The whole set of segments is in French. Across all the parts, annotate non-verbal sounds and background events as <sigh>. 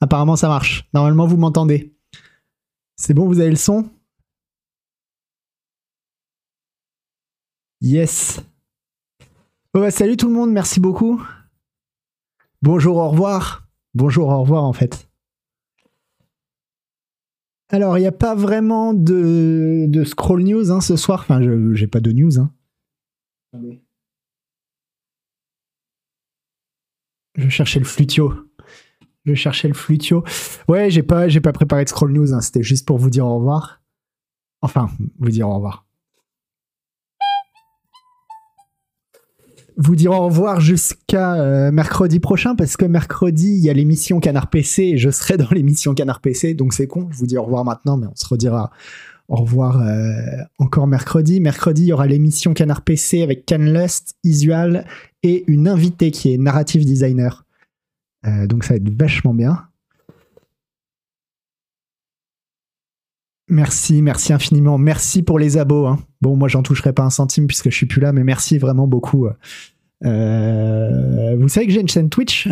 Apparemment, ça marche. Normalement, vous m'entendez. C'est bon, vous avez le son? Yes. Bah, salut tout le monde, merci beaucoup. Bonjour, au revoir. Bonjour, au revoir en fait. Alors, il n'y a pas vraiment de, de scroll news hein, ce soir. Enfin, je j'ai pas de news. Hein. Je cherchais le flutio. Je cherchais le flutio. Ouais, j'ai pas, j'ai pas préparé de scroll news. Hein. C'était juste pour vous dire au revoir. Enfin, vous dire au revoir. vous dire au revoir jusqu'à euh, mercredi prochain parce que mercredi il y a l'émission Canard PC et je serai dans l'émission Canard PC donc c'est con je vous dis au revoir maintenant mais on se redira au revoir euh, encore mercredi mercredi il y aura l'émission Canard PC avec Canlust, Isual et une invitée qui est narrative designer euh, donc ça va être vachement bien Merci, merci infiniment. Merci pour les abos. Hein. Bon, moi, j'en toucherai pas un centime puisque je suis plus là, mais merci vraiment beaucoup. Euh, vous savez que j'ai une chaîne Twitch?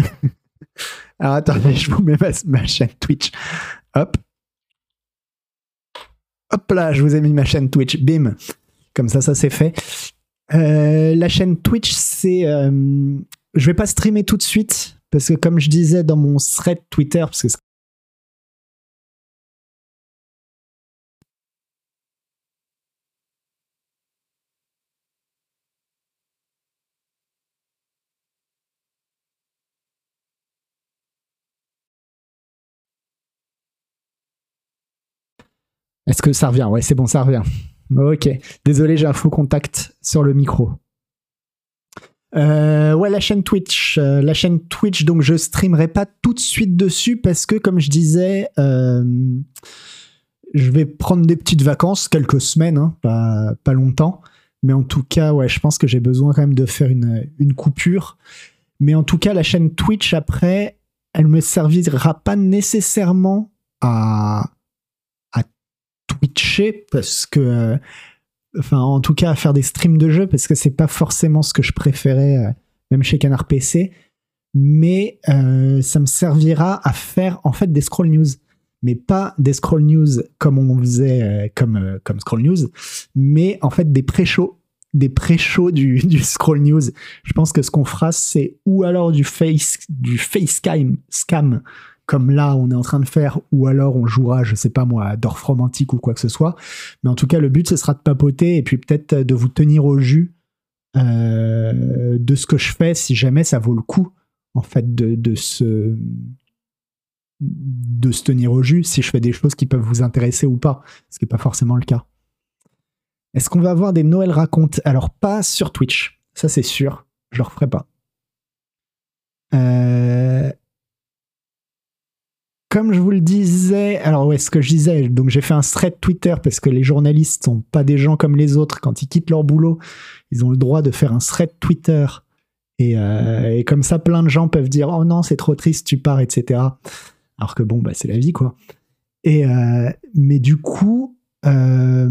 <laughs> Alors attendez, je vous mets ma, chaîne Twitch. Hop. Hop là, je vous ai mis ma chaîne Twitch. Bim. Comme ça, ça c'est fait. Euh, la chaîne Twitch, c'est. Euh, je vais pas streamer tout de suite parce que, comme je disais dans mon thread Twitter, parce que Est-ce que ça revient? Ouais, c'est bon, ça revient. Ok. Désolé, j'ai un faux contact sur le micro. Euh, ouais, la chaîne Twitch. Euh, la chaîne Twitch, donc je streamerai pas tout de suite dessus parce que, comme je disais, euh, je vais prendre des petites vacances, quelques semaines, hein, pas, pas, longtemps. Mais en tout cas, ouais, je pense que j'ai besoin quand même de faire une, une coupure. Mais en tout cas, la chaîne Twitch, après, elle me servira pas nécessairement à twitcher parce que enfin en tout cas à faire des streams de jeux parce que c'est pas forcément ce que je préférais euh, même chez Canard PC mais euh, ça me servira à faire en fait des scroll news. Mais pas des scroll news comme on faisait comme comme scroll news mais en fait des pré-shows. Des pré-shows du, <laughs> du scroll news. Je pense que ce qu'on fera c'est ou alors du face du face scam comme là on est en train de faire, ou alors on jouera, je sais pas moi, à Dorf romantique ou quoi que ce soit. Mais en tout cas, le but ce sera de papoter et puis peut-être de vous tenir au jus euh, de ce que je fais, si jamais ça vaut le coup en fait de, se tenir au jus si je fais des choses qui peuvent vous intéresser ou pas, ce qui n'est pas forcément le cas. Est-ce qu'on va avoir des Noël racontes? Alors pas sur Twitch, ça c'est sûr, je le referai pas. Euh, comme je vous le disais, alors ouais, ce que je disais, donc j'ai fait un thread Twitter parce que les journalistes sont pas des gens comme les autres. Quand ils quittent leur boulot, ils ont le droit de faire un thread Twitter. Et, euh, comme ça, plein de gens peuvent dire Oh non, c'est trop triste, tu pars, etc. Alors que bon, bah, c'est la vie, quoi. Et, euh, mais du coup, euh,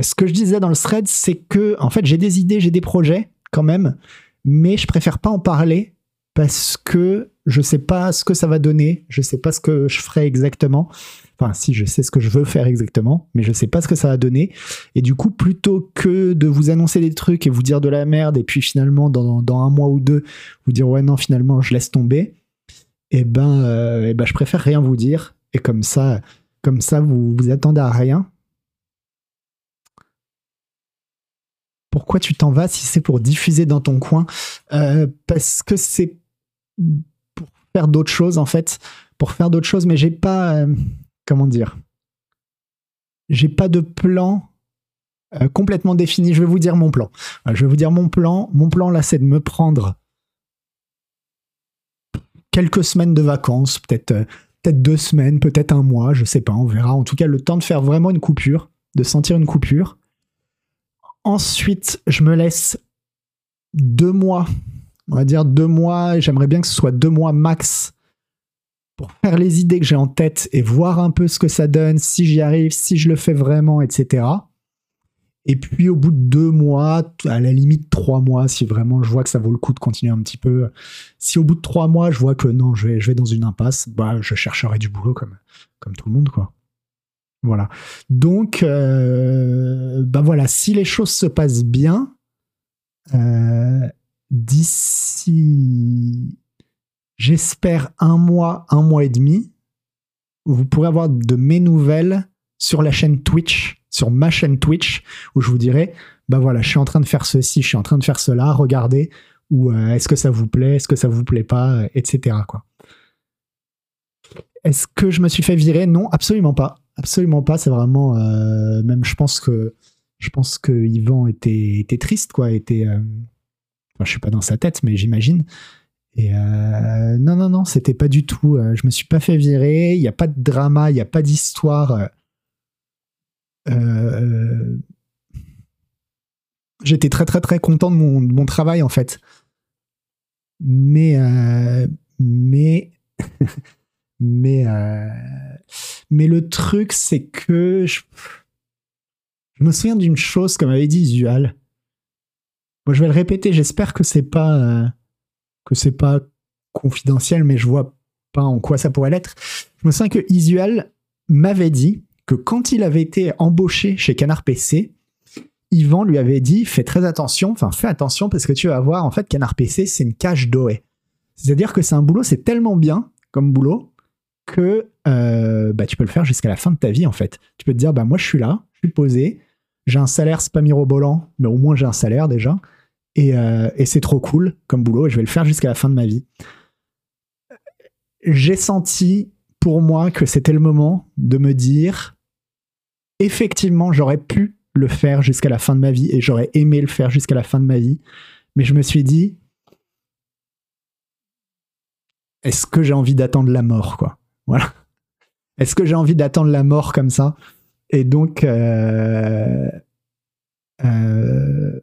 ce que je disais dans le thread, c'est que, en fait, j'ai des idées, j'ai des projets quand même, mais je préfère pas en parler parce que je sais pas ce que ça va donner, je sais pas ce que je ferai exactement. Enfin, si je sais ce que je veux faire exactement, mais je sais pas ce que ça va donner. Et du coup, plutôt que de vous annoncer des trucs et vous dire de la merde, et puis finalement, dans, un mois ou deux, vous dire ouais, non, finalement, je laisse tomber, eh ben, euh, eh ben, je préfère rien vous dire. Et comme ça, comme ça, vous vous attendez à rien. Pourquoi tu t'en vas si c'est pour diffuser dans ton coin? Euh, Parce que c'est pour faire d'autres choses en fait, pour faire d'autres choses, mais j'ai pas, euh, comment dire, j'ai pas de plan euh, complètement défini. Je vais vous dire mon plan. je vais vous dire mon plan. Mon plan là, c'est de me prendre quelques semaines de vacances, peut-être euh, peut-être deux semaines, peut-être un mois, je sais pas, on verra. En tout cas, le temps de faire vraiment une coupure, de sentir une coupure. Ensuite, je me laisse deux mois on va dire deux mois, j'aimerais bien que ce soit deux mois max pour faire les idées que j'ai en tête et voir un peu ce que ça donne, si j'y arrive, si je le fais vraiment, etc. Et puis au bout de deux mois, à la limite trois mois, si vraiment je vois que ça vaut le coup de continuer un petit peu, si au bout de trois mois je vois que non, je vais, je vais dans une impasse, bah je chercherai du boulot comme, comme tout le monde, quoi. Voilà. Donc, euh, bah voilà, si les choses se passent bien, euh, d'ici, j'espère un mois, un mois et demi, vous pourrez avoir de mes nouvelles sur la chaîne Twitch, sur ma chaîne Twitch, où je vous dirai, bah voilà, je suis en train de faire ceci, je suis en train de faire cela, regardez, ou euh, est-ce que ça vous plaît, est-ce que ça vous plaît pas, etc. Quoi. Est-ce que je me suis fait virer? Non, absolument pas. Absolument pas. C'est vraiment. Euh, même, je pense que. Je pense que Yvan était, était triste, quoi. Était. Euh, enfin, je suis pas dans sa tête, mais j'imagine. Et euh, non, non, non, c'était pas du tout. je me suis pas fait virer. Il n'y a pas de drama, il n'y a pas d'histoire. J'étais très, très, très content de mon, travail, en fait. Mais. mais. <laughs> Mais, euh, mais le truc, c'est que je, me souviens d'une chose, comme avait dit Isual. Moi, je vais le répéter. J'espère que c'est pas euh, que c'est pas confidentiel, mais je vois pas en quoi ça pourrait l'être. Je me souviens que Isual m'avait dit que quand il avait été embauché chez Canard PC, Yvan lui avait dit fais très attention, enfin fais attention parce que tu vas voir en fait Canard PC c'est une cage dorée. C'est-à-dire que c'est un boulot, c'est tellement bien comme boulot que euh, bah, tu peux le faire jusqu'à la fin de ta vie en fait. Tu peux te dire bah moi je suis là, je suis posé, j'ai un salaire, c'est pas mirobolant, mais au moins j'ai un salaire déjà, et, euh, et c'est trop cool comme boulot, et je vais le faire jusqu'à la fin de ma vie. J'ai senti pour moi que c'était le moment de me dire effectivement j'aurais pu le faire jusqu'à la fin de ma vie et j'aurais aimé le faire jusqu'à la fin de ma vie, mais je me suis dit est-ce que j'ai envie d'attendre la mort quoi? Voilà. Est-ce que j'ai envie d'attendre la mort comme ça? Et donc, euh, euh,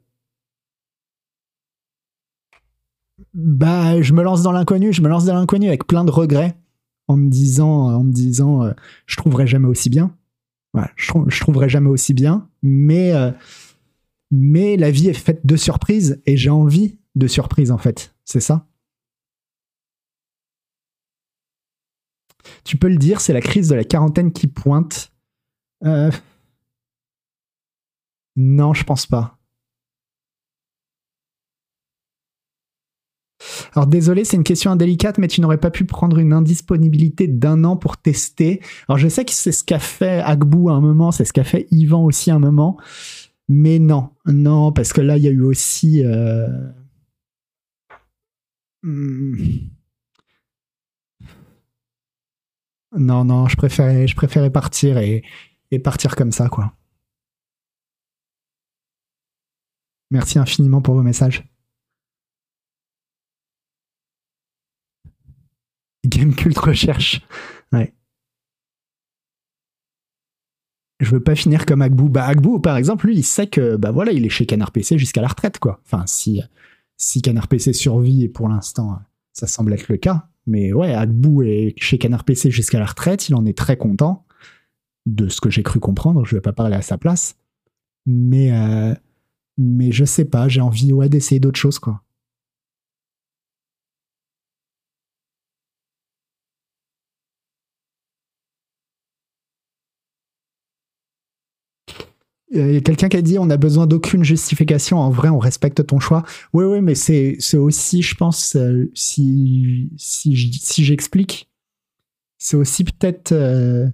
bah, je me lance dans l'inconnu. Je me lance dans l'inconnu avec plein de regrets, en me disant, en me disant, euh, je trouverai jamais aussi bien. je, je, trouverai jamais aussi bien, mais mais la vie est faite de surprises et j'ai envie de surprises en fait. C'est ça. Tu peux le dire, c'est la crise de la quarantaine qui pointe. Euh, non, je pense pas. Alors désolé, c'est une question indélicate, mais tu n'aurais pas pu prendre une indisponibilité d'un an pour tester. Alors je sais que c'est ce qu'a fait Agbou à un moment, c'est ce qu'a fait Yvan aussi à un moment, mais non, non, parce que là il y a eu aussi. Euh, hmm, Non, non, je préférais partir et, partir comme ça, quoi. Merci infiniment pour vos messages. Gamecult recherche. Ouais. Je veux pas finir comme Agbou. Bah, Agbou, par exemple, lui, il sait que, bah voilà, il est chez Canard PC jusqu'à la retraite, quoi. Enfin, si, si Canard PC survit, et pour l'instant, ça semble être le cas, mais ouais, Agbou est chez Canard PC jusqu'à la retraite, il en est très content, de ce que j'ai cru comprendre, je vais pas parler à sa place. Mais, euh, mais je sais pas, j'ai envie ouais, d'essayer d'autres choses, quoi. A quelqu'un qui a dit on a besoin d'aucune justification. En vrai, on respecte ton choix. Oui, oui, mais c'est aussi, je pense, euh, si, si j'explique, c'est aussi peut-être euh,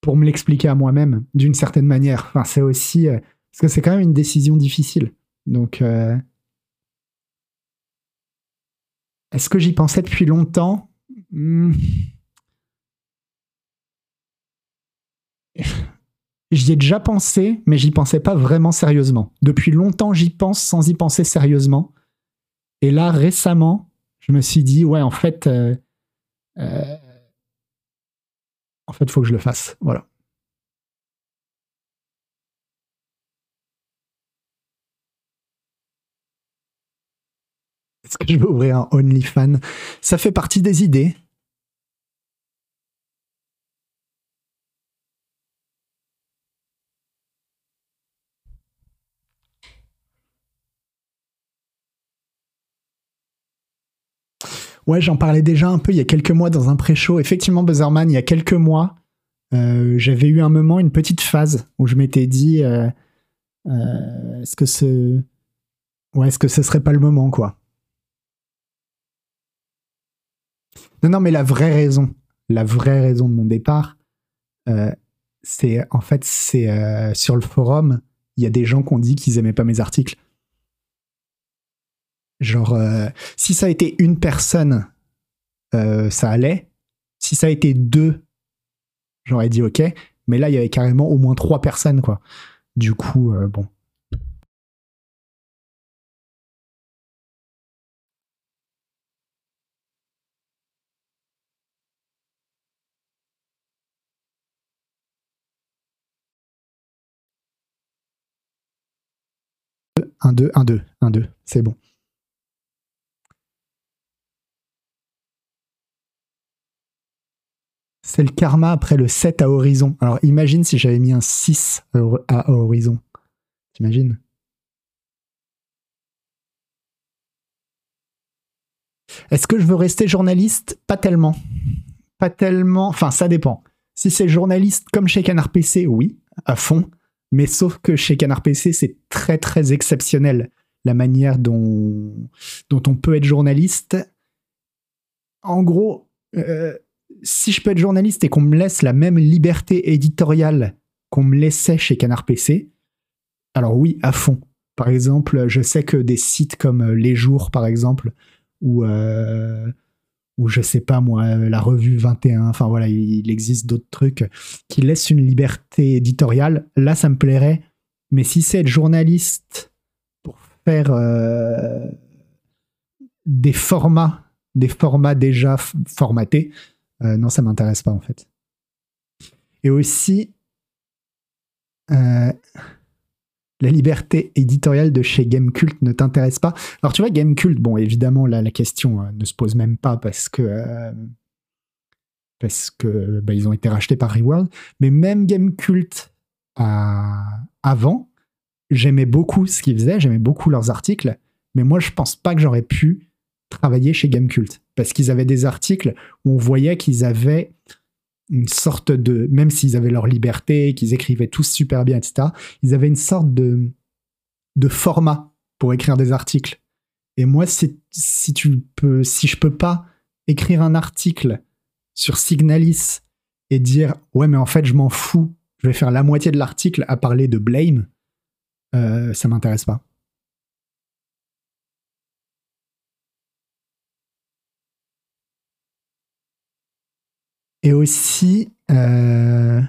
pour me l'expliquer à moi-même, d'une certaine manière. Enfin, c'est aussi. Euh, parce que c'est quand même une décision difficile. Donc. Est-ce que j'y pensais depuis longtemps? Hmm. J'y ai déjà pensé, mais j'y pensais pas vraiment sérieusement. Depuis longtemps, j'y pense sans y penser sérieusement. Et là, récemment, je me suis dit, ouais, en fait, euh, euh, en fait, faut que je le fasse. Voilà. Est-ce que je vais ouvrir un OnlyFans? Ça fait partie des idées. Ouais, j'en parlais déjà un peu il y a quelques mois dans un pré-show. Effectivement, Buzzerman, il y a quelques mois, euh, j'avais eu un moment, une petite phase où je m'étais dit euh, euh, est-ce que ce. Ouais, serait pas le moment, quoi? Non, non, mais la vraie raison, la vraie raison de mon départ, c'est en fait, c'est sur le forum, il y a des gens qui ont dit qu'ils aimaient pas mes articles. Genre, si ça a été une personne, ça allait. Si ça a été deux, j'aurais dit ok. Mais là, il y avait carrément au moins trois personnes, quoi. Du coup, euh, bon. Un, deux, un, deux, un, deux, c'est bon. C'est le karma après le 7 à horizon. Alors imagine si j'avais mis un 6 à horizon. T'imagines? Est-ce que je veux rester journaliste? Pas tellement. Pas tellement. Enfin, ça dépend. Si c'est journaliste comme chez Canard PC, oui, à fond. Mais sauf que chez Canard PC, c'est très très exceptionnel la manière dont, on peut être journaliste. En gros, euh, si je peux être journaliste et qu'on me laisse la même liberté éditoriale qu'on me laissait chez Canard PC, alors oui, à fond. Par exemple, je sais que des sites comme euh, Les Jours, par exemple, ou, euh, ou je sais pas moi, la revue 21, enfin voilà, il, existe d'autres trucs qui laissent une liberté éditoriale. Là, ça me plairait. Mais si c'est être journaliste pour faire euh, des formats, des formats déjà formatés, euh, non, ça m'intéresse pas en fait. Et aussi, euh, la liberté éditoriale de chez Gamecult ne t'intéresse pas. Alors tu vois, Gamecult, bon, évidemment, là, la question euh, ne se pose même pas parce que parce que bah, ont été rachetés par Reworld. Mais même Gamecult avant, j'aimais beaucoup ce qu'ils faisaient, j'aimais beaucoup leurs articles. Mais moi, je pense pas que j'aurais pu travailler chez Gamecult parce qu'ils avaient des articles où on voyait qu'ils avaient une sorte de, même s'ils avaient leur liberté, qu'ils écrivaient tous super bien, etc., ils avaient une sorte de, de format pour écrire des articles. Et moi, si, si tu peux, si je peux pas écrire un article sur Signalis et dire ouais mais en fait je m'en fous, je vais faire la moitié de l'article à parler de blame, euh, ça m'intéresse pas. Et aussi, euh,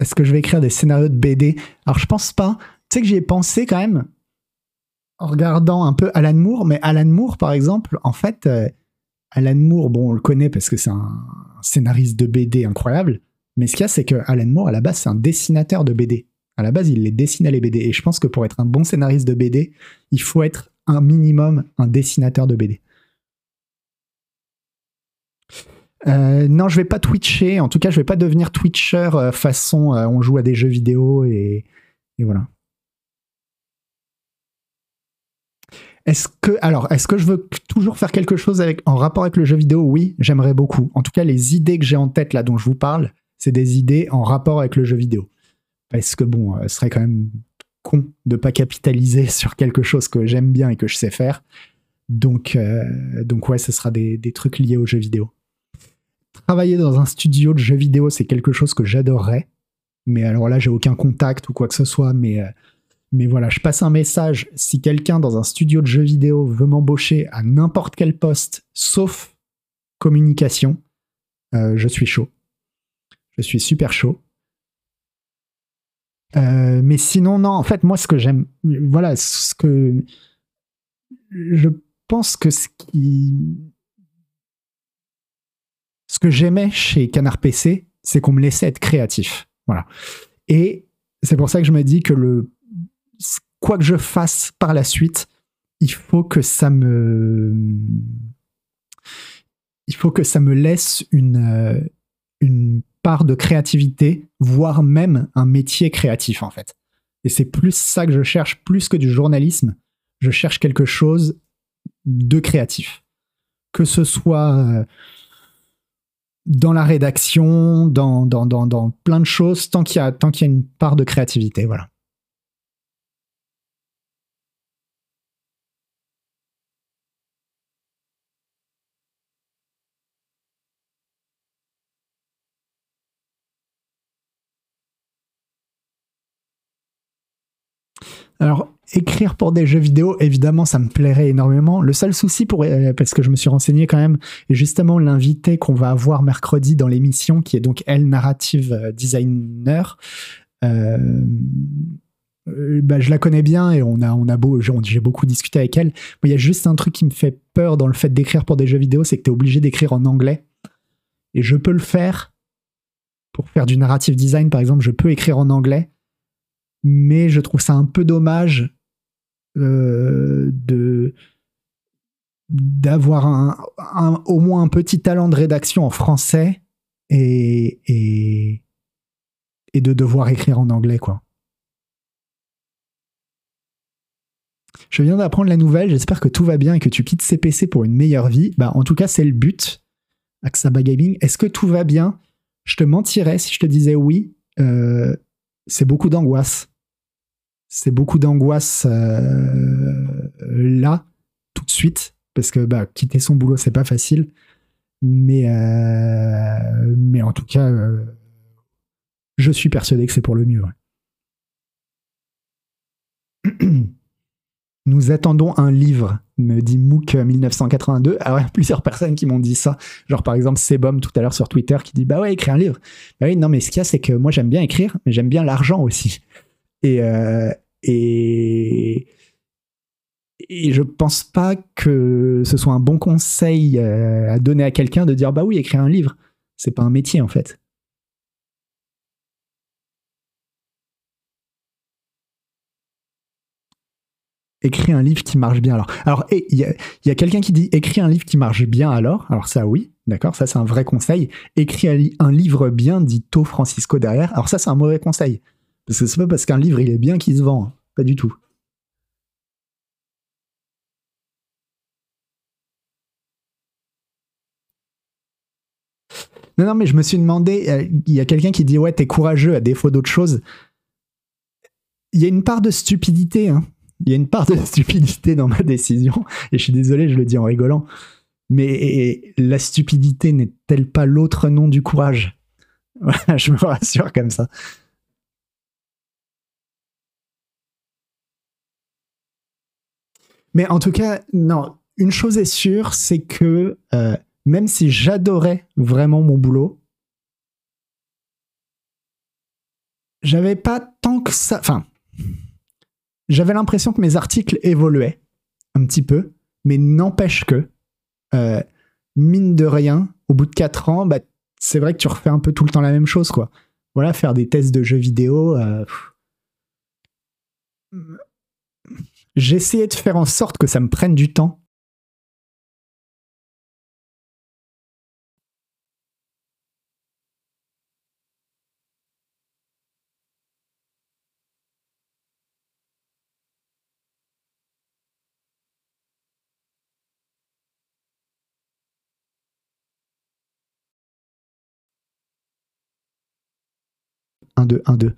est-ce que je vais écrire des scénarios de BD Alors, je pense pas. Tu sais que j'y ai pensé quand même en regardant un peu Alan Moore, mais Alan Moore, par exemple, en fait, euh, Alan Moore, bon, on le connaît parce que c'est un scénariste de BD incroyable, mais ce qu'il y a, c'est que Alan Moore, à la base, c'est un dessinateur de BD. À la base, il les dessinait les BD. Et je pense que pour être un bon scénariste de BD, il faut être un minimum un dessinateur de BD. Euh, non, je vais pas twitcher. En tout cas, je vais pas devenir twitcher euh, façon euh, on joue à des jeux vidéo et, voilà. Est-ce que alors est-ce que je veux toujours faire quelque chose avec en rapport avec le jeu vidéo? Oui, j'aimerais beaucoup. En tout cas, les idées que j'ai en tête là dont je vous parle, c'est des idées en rapport avec le jeu vidéo. Parce que bon, ce serait quand même con de pas capitaliser <laughs> sur quelque chose que j'aime bien et que je sais faire. Donc, euh, donc ouais, ce sera des, trucs liés aux jeux vidéo. Travailler dans un studio de jeux vidéo, c'est quelque chose que j'adorerais. Mais alors là, j'ai aucun contact ou quoi que ce soit. Mais, euh, mais voilà, je passe un message. Si quelqu'un dans un studio de jeux vidéo veut m'embaucher à n'importe quel poste, sauf communication, euh, je suis chaud. Je suis super chaud. Mais sinon, non, en fait, moi, ce que j'aime, voilà, ce que je pense que ce qui. Ce que j'aimais chez Canard PC, c'est qu'on me laissait être créatif. Voilà. Et c'est pour ça que je me dis que le. Quoi que je fasse par la suite, il faut que ça me. Il faut que ça me laisse une, euh, une de créativité, voire même un métier créatif, en fait. Et c'est plus ça que je cherche, plus que du journalisme je cherche quelque chose de créatif. Que ce soit euh, dans la rédaction, dans, dans, dans, dans plein de choses, tant qu'il y, a, tant qu'il y a une part de créativité. Voilà. Alors, écrire pour des jeux vidéo, évidemment, ça me plairait énormément. Le seul souci, euh, parce que je me suis renseigné quand même, est justement l'invité qu'on va avoir mercredi dans l'émission, qui est donc elle, narrative euh, designer. Euh, bah, je la connais bien et on a, on a beau, j'ai beaucoup discuté avec elle. Il y a juste un truc qui me fait peur dans le fait d'écrire pour des jeux vidéo, c'est que tu es obligé d'écrire en anglais. Et je peux le faire. Pour faire du narrative design, par exemple, je peux écrire en anglais mais je trouve ça un peu dommage euh, de d'avoir un, au moins un petit talent de rédaction en français et, et, et de devoir écrire en anglais quoi. Je viens d'apprendre la nouvelle, j'espère que tout va bien et que tu quittes CPC pour une meilleure vie. Bah, en tout cas, c'est le but. Axaba Gaming, est-ce que tout va bien? Je te mentirais si je te disais oui. Euh, c'est beaucoup d'angoisse. C'est beaucoup d'angoisse euh, là, tout de suite, parce que bah, quitter son boulot, c'est pas facile. Mais, euh, en tout cas, euh, je suis persuadé que c'est pour le mieux. Nous attendons un livre, me dit Mook 1982. Alors, il y a plusieurs personnes qui m'ont dit ça. Genre, par exemple, Sebum tout à l'heure sur Twitter qui dit Bah ouais, écrire un livre. Bah oui, non, mais ce qu'il y a, c'est que moi, j'aime bien écrire, mais j'aime bien l'argent aussi. Et, euh, et, et je pense pas que ce soit un bon conseil euh, à donner à quelqu'un de dire Bah oui, écrire un livre. C'est pas un métier, en fait. écris un livre qui marche bien alors. Alors, il y a, quelqu'un qui dit écris un livre qui marche bien alors. Alors ça, oui, d'accord, ça c'est un vrai conseil. Écris un, livre bien, dit To Francisco derrière. Alors ça, c'est un mauvais conseil. Parce que c'est pas parce qu'un livre il est bien qu'il se vend. Hein. Pas du tout. Non, non, mais je me suis demandé, euh, il y a quelqu'un qui dit ouais, t'es courageux à défaut d'autre chose. Il y a une part de stupidité, hein il y a une part de stupidité dans ma décision, et je suis désolé, je le dis en rigolant, mais la stupidité n'est-elle pas l'autre nom du courage? <laughs> Je me rassure comme ça. Mais en tout cas, non, une chose est sûre, c'est que euh, même si j'adorais vraiment mon boulot, j'avais pas tant que ça. Enfin, j'avais l'impression que mes articles évoluaient un petit peu, mais n'empêche que, euh, mine de rien, au bout de 4 ans, bah, c'est vrai que tu refais un peu tout le temps la même chose, quoi. Voilà, faire des tests de jeux vidéo. Euh, J'essayais de faire en sorte que ça me prenne du temps Un, deux, un, deux.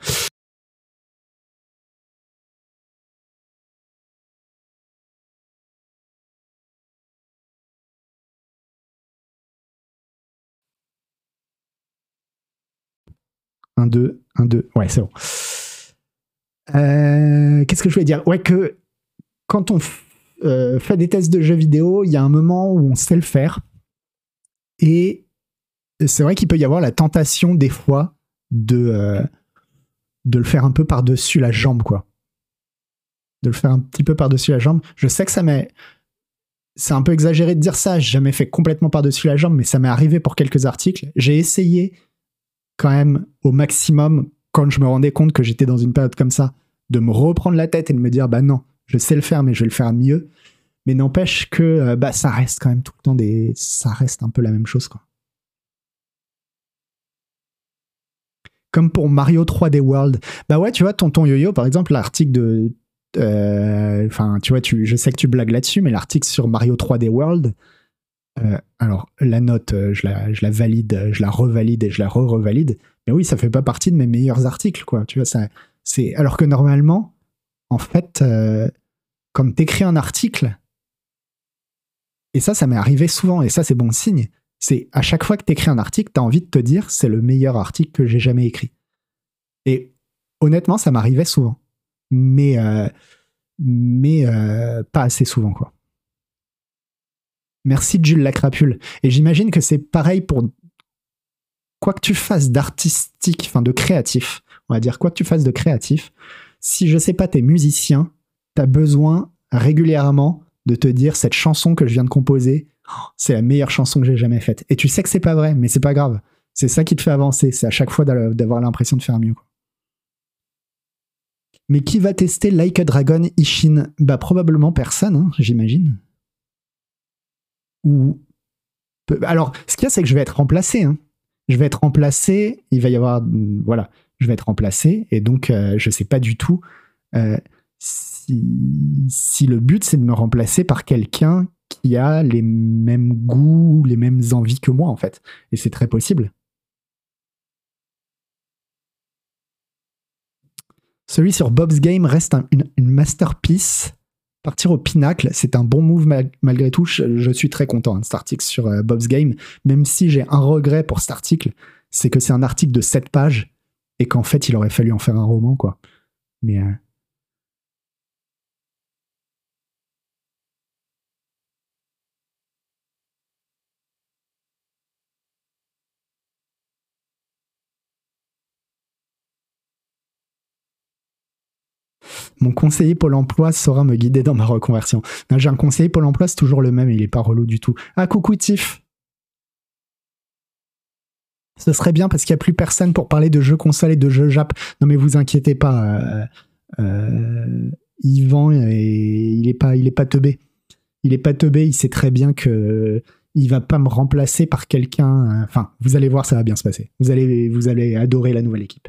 Un, deux, un, deux. Ouais, c'est bon. Euh, qu'est-ce que je voulais dire? Ouais, que quand on euh, fait des tests de jeux vidéo, il y a un moment où on sait le faire. Et c'est vrai qu'il peut y avoir la tentation des fois de, euh, de le faire un peu par-dessus la jambe, quoi. De le faire un petit peu par-dessus la jambe. Je sais que ça m'est. C'est un peu exagéré de dire ça, j'ai jamais fait complètement par-dessus la jambe, mais ça m'est arrivé pour quelques articles. J'ai essayé quand même au maximum, quand je me rendais compte que j'étais dans une période comme ça, de me reprendre la tête et de me dire bah non, je sais le faire, mais je vais le faire mieux. Mais n'empêche que euh, bah, ça reste quand même tout le temps des. Ça reste un peu la même chose, quoi. comme pour Mario 3D World. Bah ouais, tu vois, Tonton Yo-Yo, par exemple, l'article de euh, enfin, tu vois, tu, je sais que tu blagues là-dessus, mais l'article sur Mario 3D World, euh, alors la note, je la, je la valide, je la revalide et je la re-revalide. Mais oui, ça fait pas partie de mes meilleurs articles, quoi. Tu vois, alors que normalement, en fait, quand t'écris un article, et ça, ça m'est arrivé souvent, et ça, c'est bon signe. C'est à chaque fois que tu écris un article, tu as envie de te dire c'est le meilleur article que j'ai jamais écrit. Et honnêtement, ça m'arrivait souvent. Mais, euh, mais euh, pas assez souvent, quoi. Merci Jules Lacrapule. Et j'imagine que c'est pareil pour quoi que tu fasses d'artistique, enfin de créatif, on va dire quoi que tu fasses de créatif, si je sais pas, t'es musicien, t'as besoin régulièrement de te dire cette chanson que je viens de composer, c'est la meilleure chanson que j'ai jamais faite. Et tu sais que c'est pas vrai, mais c'est pas grave. C'est ça qui te fait avancer. C'est à chaque fois d'avoir l'impression de faire mieux. Mais qui va tester Like a Dragon Ishin? Bah probablement personne, hein, j'imagine. Alors, ce qu'il y a, c'est que je vais être remplacé. Hein. Je vais être remplacé. Il va y avoir, voilà, je vais être remplacé, et donc euh, je sais pas du tout. Euh, si, le but c'est de me remplacer par quelqu'un qui a les mêmes goûts, les mêmes envies que moi en fait. Et c'est très possible. Celui sur Bob's Game reste une, masterpiece. Partir au pinacle, c'est un bon move malgré tout. Je, suis très content hein, de cet article sur euh, Bob's Game, même si j'ai un regret pour cet article, c'est que c'est un article de 7 pages et qu'en fait il aurait fallu en faire un roman quoi. Mais euh, Mon conseiller Pôle emploi saura me guider dans ma reconversion. J'ai un conseiller Pôle emploi, c'est toujours le même, il est pas relou du tout. Ah, coucou Tiff Ce serait bien parce qu'il n'y a plus personne pour parler de jeux console et de jeux Jap. Non mais vous inquiétez pas, euh, euh, Yvan, il est pas, il pas teubé. Il est pas teubé, il sait très bien que il va pas me remplacer par quelqu'un. Enfin, vous allez voir, ça va bien se passer. Vous allez, vous allez adorer la nouvelle équipe.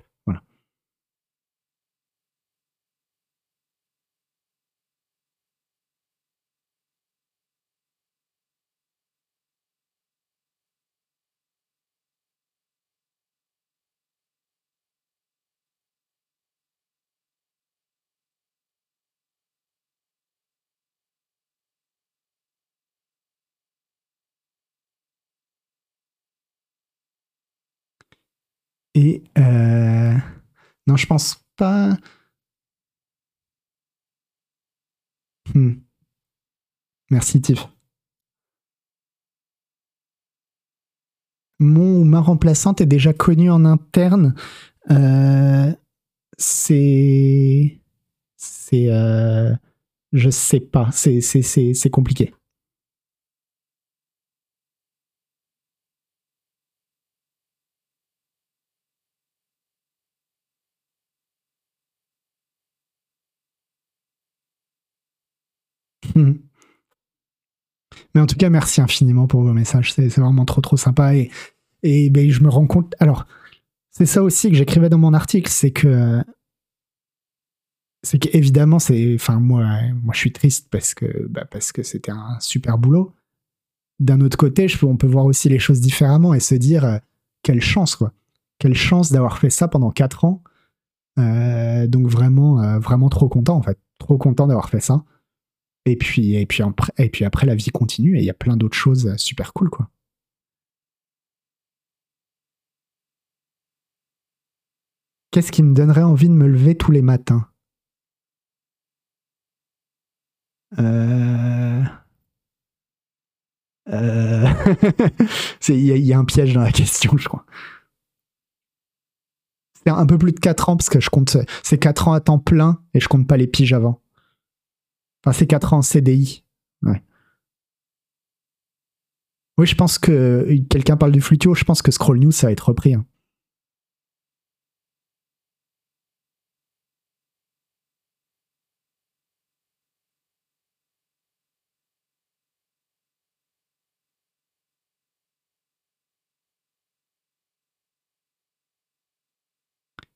Et euh, non, je pense pas. Hmm. Merci Tiff. Mon ou ma remplaçante est déjà connue en interne. Euh, c'est. C'est. Euh, je sais pas. C'est compliqué. <laughs> Mais en tout cas, merci infiniment pour vos messages. C'est vraiment trop, trop sympa. Et, et ben, je me rends compte. Alors, c'est ça aussi que j'écrivais dans mon article c'est que. C'est qu'évidemment, c'est. Enfin, moi, moi, je suis triste parce que bah, parce que c'était un super boulot. D'un autre côté, je on peut voir aussi les choses différemment et se dire euh, quelle chance, quoi. Quelle chance d'avoir fait ça pendant 4 ans. Euh, donc, vraiment, euh, vraiment trop content, en fait. Trop content d'avoir fait ça. Et puis, et puis, et puis après, la vie continue et il y a plein d'autres choses super cool, quoi. Qu'est-ce qui me donnerait envie de me lever tous les matins? Euh... euh <laughs> il y, a un piège dans la question, je crois. C'est un peu plus de 4 ans parce que je compte, c'est 4 ans à temps plein et je compte pas les piges avant. Enfin, c'est 4 ans en CDI. Oui, je pense que quelqu'un parle du Flutio, je pense que Scroll News, ça va être repris. Hein.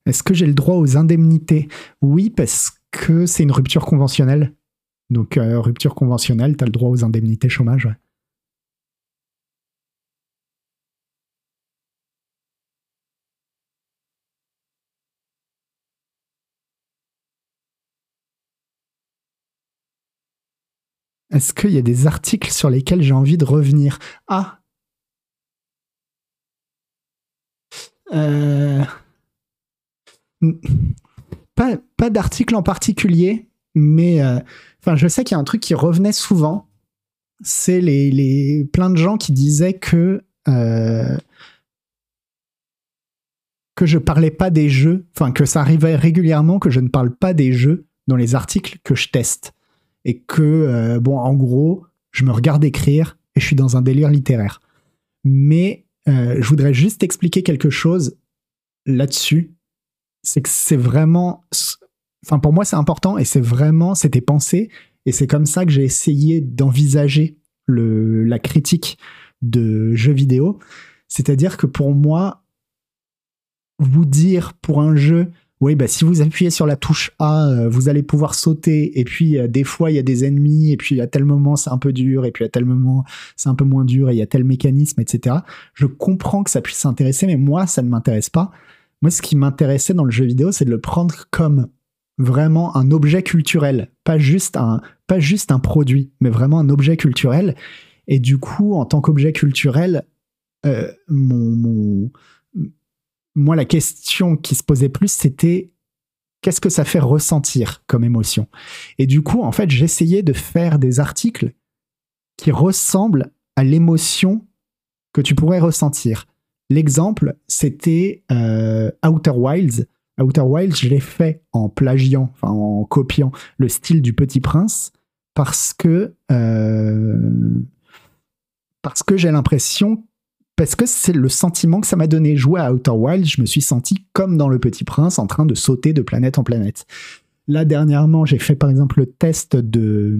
Est-ce que j'ai le droit aux indemnités? Oui, parce que c'est une rupture conventionnelle. Donc, euh, rupture conventionnelle, tu as le droit aux indemnités chômage. Est-ce qu'il y a des articles sur lesquels j'ai envie de revenir? Ah euh, Pas, pas d'article en particulier, mais euh, je sais qu'il y a un truc qui revenait souvent. C'est les, les, plein de gens qui disaient que euh, que je parlais pas des jeux, enfin que ça arrivait régulièrement que je ne parle pas des jeux dans les articles que je teste et que, euh, bon, en gros, je me regarde écrire et je suis dans un délire littéraire. Mais euh, je voudrais juste expliquer quelque chose là-dessus. C'est que c'est vraiment. Enfin, pour moi, c'est important et c'est vraiment. C'était pensé et c'est comme ça que j'ai essayé d'envisager la critique de jeux vidéo. C'est-à-dire que pour moi, vous dire pour un jeu oui, bah, si vous appuyez sur la touche A, euh, vous allez pouvoir sauter, et puis euh, des fois il y a des ennemis, et puis à tel moment c'est un peu dur, et puis à tel moment c'est un peu moins dur, et il y a tel mécanisme, etc. Je comprends que ça puisse s'intéresser, mais moi ça ne m'intéresse pas. Moi, ce qui m'intéressait dans le jeu vidéo, c'est de le prendre comme vraiment un objet culturel, pas juste un, pas juste un produit, mais vraiment un objet culturel. Et du coup, en tant qu'objet culturel, euh, moi, la question qui se posait plus, c'était qu'est-ce que ça fait ressentir comme émotion? Et du coup, en fait, j'essayais de faire des articles qui ressemblent à l'émotion que tu pourrais ressentir. L'exemple, c'était euh, Outer Wilds. Outer Wilds, je l'ai fait en plagiant, en copiant le style du Petit Prince, parce que euh, parce que j'ai l'impression parce que c'est le sentiment que ça m'a donné. Jouer à Outer Wild, je me suis senti comme dans Le Petit Prince, en train de sauter de planète en planète. Là, dernièrement, j'ai fait par exemple le test de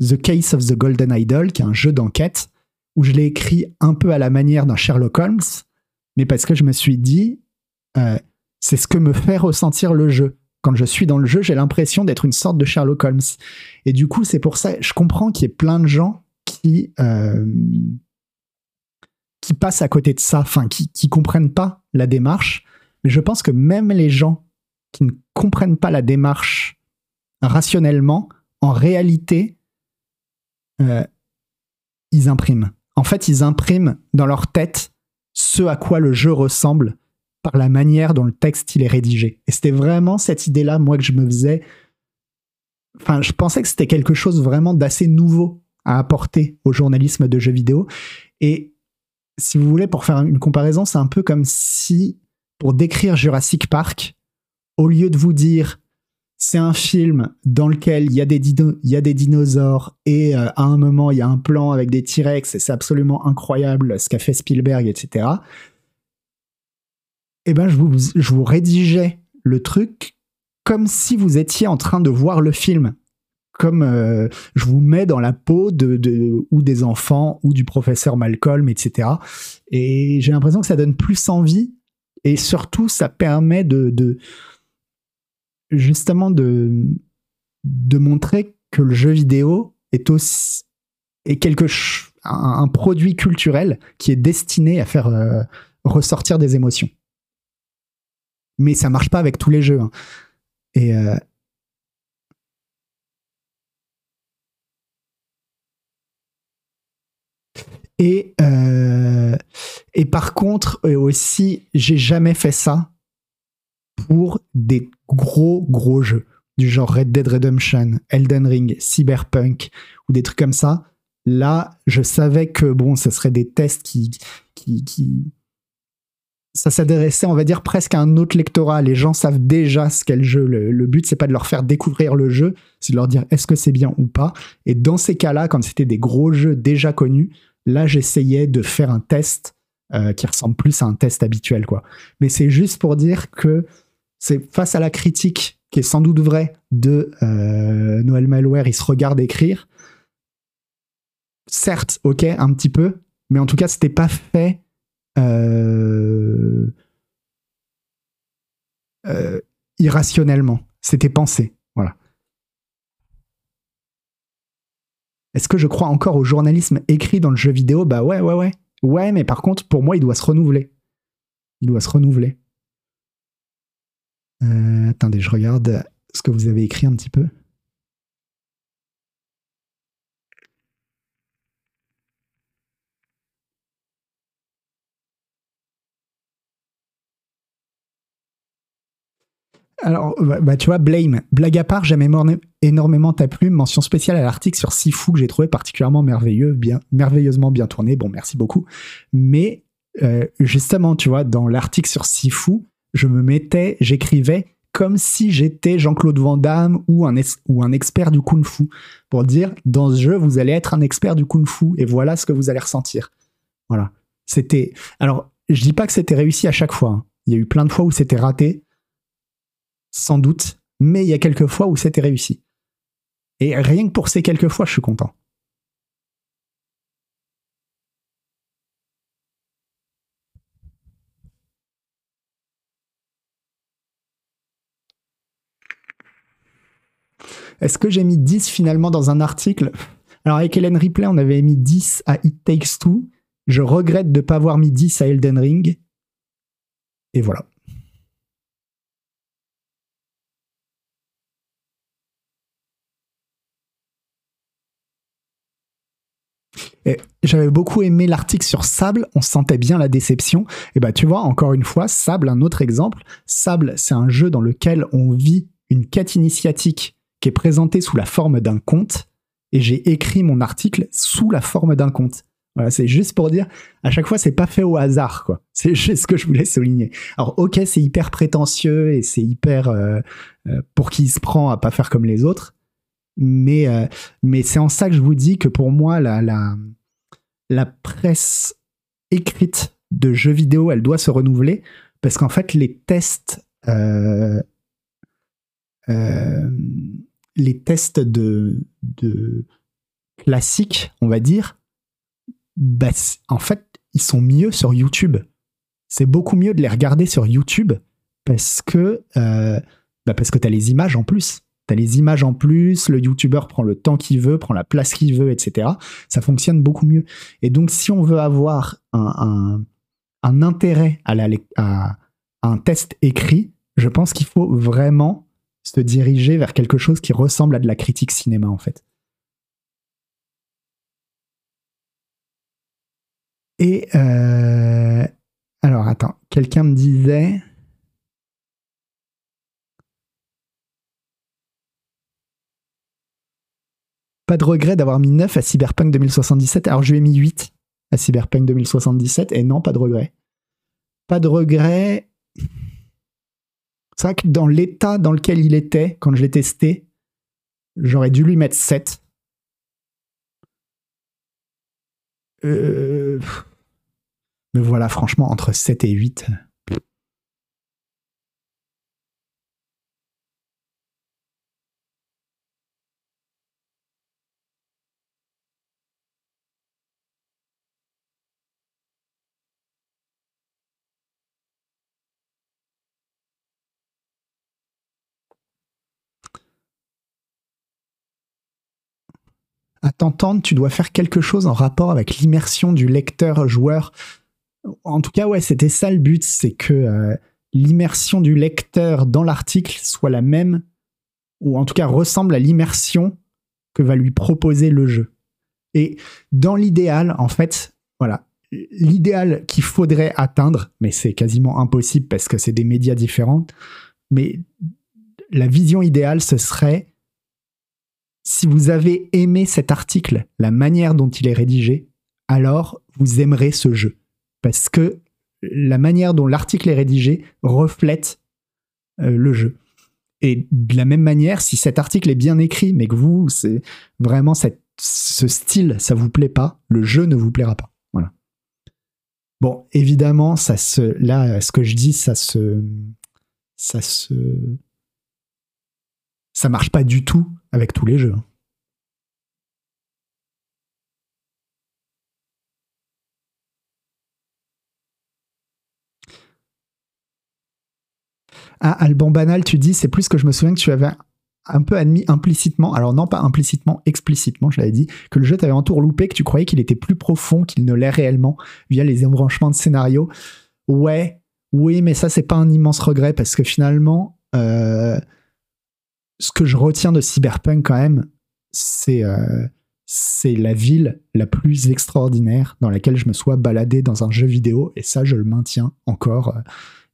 The Case of the Golden Idol, qui est un jeu d'enquête, où je l'ai écrit un peu à la manière d'un Sherlock Holmes, mais parce que je me suis dit, euh, c'est ce que me fait ressentir le jeu. Quand je suis dans le jeu, j'ai l'impression d'être une sorte de Sherlock Holmes. Et du coup, c'est pour ça, je comprends qu'il y ait plein de gens qui... Euh, qui passent à côté de ça, enfin, qui, qui comprennent pas la démarche. Mais je pense que même les gens qui ne comprennent pas la démarche rationnellement, en réalité, euh, ils impriment. En fait, ils impriment dans leur tête ce à quoi le jeu ressemble par la manière dont le texte il est rédigé. Et c'était vraiment cette idée-là, moi, que je me faisais. Enfin, je pensais que c'était quelque chose vraiment d'assez nouveau à apporter au journalisme de jeux vidéo. Et si vous voulez, pour faire une comparaison, c'est un peu comme si, pour décrire Jurassic Park, au lieu de vous dire c'est un film dans lequel il y, a des y a des dinosaures et euh, à un moment il y a un plan avec des T-Rex et c'est absolument incroyable ce qu'a fait Spielberg, etc. Eh ben, je vous, rédigeais le truc comme si vous étiez en train de voir le film comme euh, je vous mets dans la peau de, ou des enfants ou du professeur Malcolm, etc. Et j'ai l'impression que ça donne plus envie et surtout ça permet de, justement de, de montrer que le jeu vidéo est aussi est quelque un, un, produit culturel qui est destiné à faire euh, ressortir des émotions. Mais ça marche pas avec tous les jeux. Hein. Et, euh, euh, et par contre, euh, aussi, j'ai jamais fait ça pour des gros, gros jeux du genre Red Dead Redemption, Elden Ring, Cyberpunk ou des trucs comme ça. Là, je savais que bon, ce serait des tests qui, qui, qui... ça s'adressait, on va dire, presque à un autre lectorat. Les gens savent déjà ce qu'est le jeu. Le, le but, c'est pas de leur faire découvrir le jeu, c'est de leur dire est-ce que c'est bien ou pas. Et dans ces cas-là, quand c'était des gros jeux déjà connus, Là, j'essayais de faire un test euh, qui ressemble plus à un test habituel, quoi. Mais c'est juste pour dire que c'est face à la critique qui est sans doute vraie de euh, Noël Malware, il se regarde écrire. Certes, ok, un petit peu, mais en tout cas, c'était pas fait euh, irrationnellement. C'était pensé. Voilà. Est-ce que je crois encore au journalisme écrit dans le jeu vidéo? Bah ouais, ouais, ouais. Ouais, mais par contre, pour moi, il doit se renouveler. Il doit se renouveler. Euh, attendez, je regarde ce que vous avez écrit un petit peu. Alors, bah, bah, tu vois, Blame, blague à part, j'aime énormément ta plume. Mention spéciale à l'article sur Sifu que j'ai trouvé particulièrement merveilleux, bien, merveilleusement bien tourné. Bon, merci beaucoup. Mais euh, justement, tu vois, dans l'article sur Sifu, je me mettais, j'écrivais comme si j'étais Jean-Claude Van Damme ou un, ou un expert du kung fu. Pour dire, dans ce jeu, vous allez être un expert du kung fu et voilà ce que vous allez ressentir. Voilà. C'était. Alors, je dis pas que c'était réussi à chaque fois. Hein. Il y a eu plein de fois où c'était raté sans doute, mais il y a quelques fois où c'était réussi. Et rien que pour ces quelques fois, je suis content. Est-ce que j'ai mis 10 finalement dans un article? Alors avec Hélène Ripley, on avait mis 10 à It Takes Two. Je regrette de ne pas avoir mis 10 à Elden Ring. Et voilà. J'avais beaucoup aimé l'article sur Sable, on sentait bien la déception. Et bah tu vois, encore une fois, Sable, un autre exemple. Sable, c'est un jeu dans lequel on vit une quête initiatique qui est présentée sous la forme d'un conte. Et j'ai écrit mon article sous la forme d'un conte. Voilà, c'est juste pour dire, à chaque fois, c'est pas fait au hasard, quoi. C'est juste ce que je voulais souligner. Alors, ok, c'est hyper prétentieux et c'est hyper euh, euh, pour qui se prend à pas faire comme les autres, mais euh, mais c'est en ça que je vous dis que pour moi, la, la la presse écrite de jeux vidéo, elle doit se renouveler parce qu'en fait, les tests, euh, euh, les tests de, classiques, on va dire, bah, en fait, ils sont mieux sur YouTube. C'est beaucoup mieux de les regarder sur YouTube parce que, euh, bah parce que tu as les images en plus. T'as les images en plus, le YouTuber prend le temps qu'il veut, prend la place qu'il veut, etc. Ça fonctionne beaucoup mieux. Et donc, si on veut avoir un, intérêt à, un test écrit, je pense qu'il faut vraiment se diriger vers quelque chose qui ressemble à de la critique cinéma, en fait. Et euh, alors, attends, quelqu'un me disait. Pas de regret d'avoir mis 9 à Cyberpunk 2077. Alors je lui ai mis 8 à Cyberpunk 2077 et non, pas de regret. Pas de regret. C'est vrai que dans l'état dans lequel il était quand je l'ai testé, j'aurais dû lui mettre 7. Euh, mais voilà, franchement, entre 7 et 8. À t'entendre, tu dois faire quelque chose en rapport avec l'immersion du lecteur-joueur. En tout cas, ouais, c'était ça le but, c'est que euh, l'immersion du lecteur dans l'article soit la même, ou en tout cas ressemble à l'immersion que va lui proposer le jeu. Et dans l'idéal, en fait, voilà, l'idéal qu'il faudrait atteindre, mais c'est quasiment impossible parce que c'est des médias différents, mais la vision idéale, ce serait si vous avez aimé cet article, la manière dont il est rédigé, alors vous aimerez ce jeu. Parce que la manière dont l'article est rédigé reflète euh, le jeu. Et de la même manière, si cet article est bien écrit, mais que vous, c'est vraiment ce style, ça vous plaît pas, le jeu ne vous plaira pas. Voilà. Bon, évidemment, ça se, là, ce que je dis, ça se, ça se, ça marche pas du tout avec tous les jeux. Ah, Alban Banal, tu dis, c'est plus que je me souviens que tu avais un peu admis implicitement, alors non pas implicitement, explicitement, je l'avais dit, que le jeu t'avait entourloupé, que tu croyais qu'il était plus profond qu'il ne l'est réellement via les embranchements de scénario. Ouais, oui, mais ça, c'est pas un immense regret parce que finalement, euh, ce que je retiens de Cyberpunk quand même, c'est euh, c'est la ville la plus extraordinaire dans laquelle je me sois baladé dans un jeu vidéo et ça, je le maintiens encore.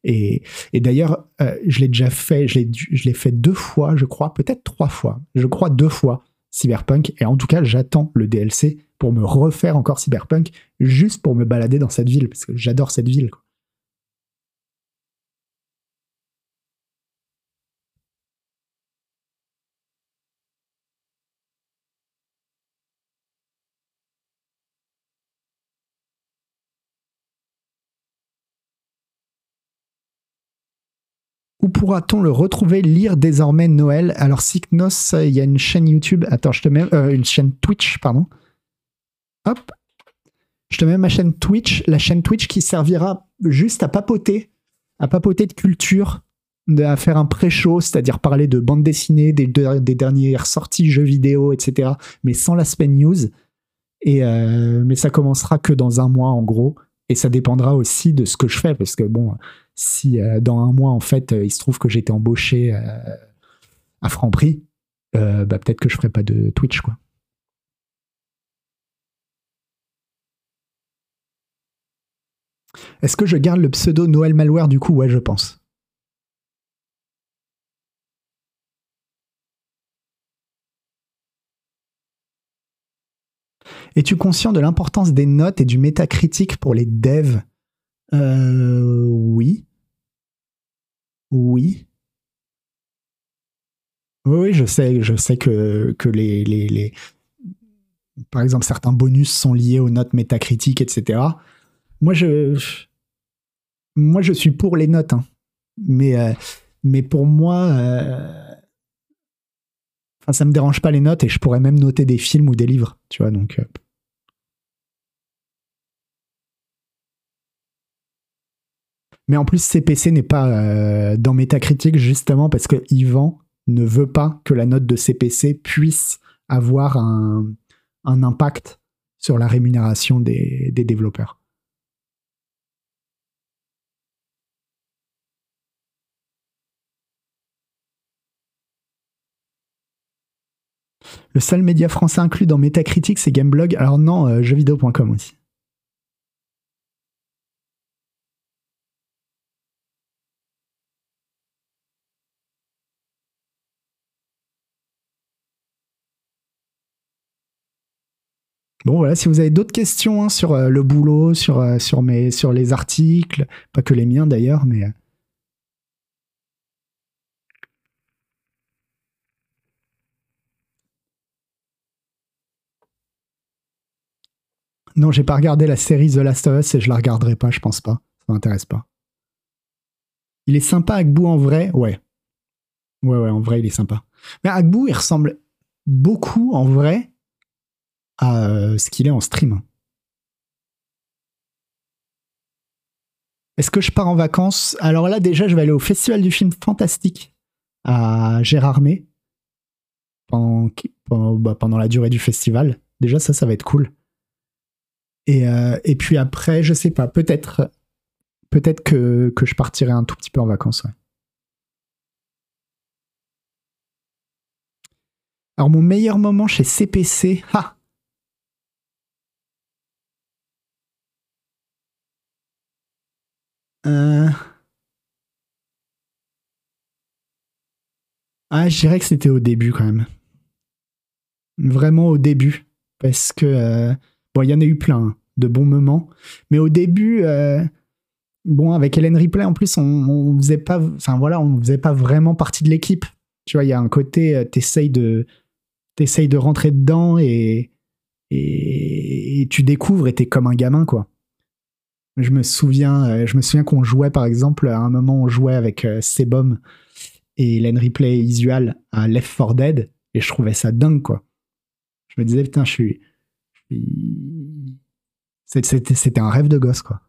Et, d'ailleurs, euh, je l'ai déjà fait, je l'ai fait deux fois, je crois, peut-être trois fois, je crois deux fois Cyberpunk. Et en tout cas, j'attends le DLC pour me refaire encore Cyberpunk, juste pour me balader dans cette ville, parce que j'adore cette ville. Pourra-t-on le retrouver, lire désormais Noël? Alors, Cycnos, il y a une chaîne YouTube. Attends, je te mets. Euh, une chaîne Twitch, pardon. Hop. Je te mets ma chaîne Twitch. La chaîne Twitch qui servira juste à papoter. À papoter de culture. à faire un pré-show, c'est-à-dire parler de bande dessinée, des, des, dernières sorties jeux vidéo, etc. Mais sans l'aspect news. Et euh, mais ça commencera que dans un mois, en gros. Et ça dépendra aussi de ce que je fais. Parce que, bon si euh, dans un mois, en fait, euh, il se trouve que été embauché euh, à Franprix, bah, peut-être que je ferai pas de Twitch, quoi. Est-ce que je garde le pseudo Noël Malware du coup? Ouais, je pense. Es-tu conscient de l'importance des notes et du métacritique pour les devs? Euh, oui. Oui. Oui, je sais, je sais que, que les, les, les, Par exemple, certains bonus sont liés aux notes métacritiques, etc. Moi, je. Moi, je suis pour les notes. Hein. Mais, euh, mais pour moi. Euh... Enfin, ça me dérange pas les notes et je pourrais même noter des films ou des livres, tu vois, donc. Euh, Mais en plus, CPC n'est pas euh, dans Metacritic justement parce que Yvan ne veut pas que la note de CPC puisse avoir un, impact sur la rémunération des, développeurs. Le seul média français inclus dans Metacritic, c'est Gameblog. Alors non, euh, jeuxvideo.com aussi. Bon voilà, si vous avez d'autres questions hein, sur euh, le boulot, sur, euh, sur, mes, sur les articles, pas que les miens d'ailleurs, mais... Euh. Non, j'ai pas regardé la série The Last of Us et je la regarderai pas, je pense pas. Ça m'intéresse pas. Il est sympa Agbu en vrai, ouais. Ouais, ouais, en vrai, il est sympa. Mais Agbu, il ressemble beaucoup en vrai à euh, ce qu'il est en stream. Est-ce que je pars en vacances? Alors là, déjà, je vais aller au Festival du film fantastique à Gérardmer pendant, bah, pendant, la durée du festival. Déjà, ça, ça va être cool. Et, euh, puis après, je sais pas, peut-être peut-être que, que, je partirai un tout petit peu en vacances. Alors, mon meilleur moment chez CPC, ah, Euh... Ah, je dirais que c'était au début quand même. Vraiment au début. Parce que, euh, bon, il y en a eu plein hein, de bons moments. Mais au début, euh, bon, avec Hélène Ripley, en plus, on, faisait pas, enfin voilà, on faisait pas vraiment partie de l'équipe. Tu vois, il y a un côté, t'essayes de, t'essayes de rentrer dedans et, et, et tu découvres et t'es comme un gamin, quoi. Je me souviens, euh, je me souviens qu'on jouait par exemple à un moment on jouait avec euh, Sebum et Len Isual à Left 4 Dead et je trouvais ça dingue quoi. Je me disais putain je suis, c'était un rêve de gosse quoi.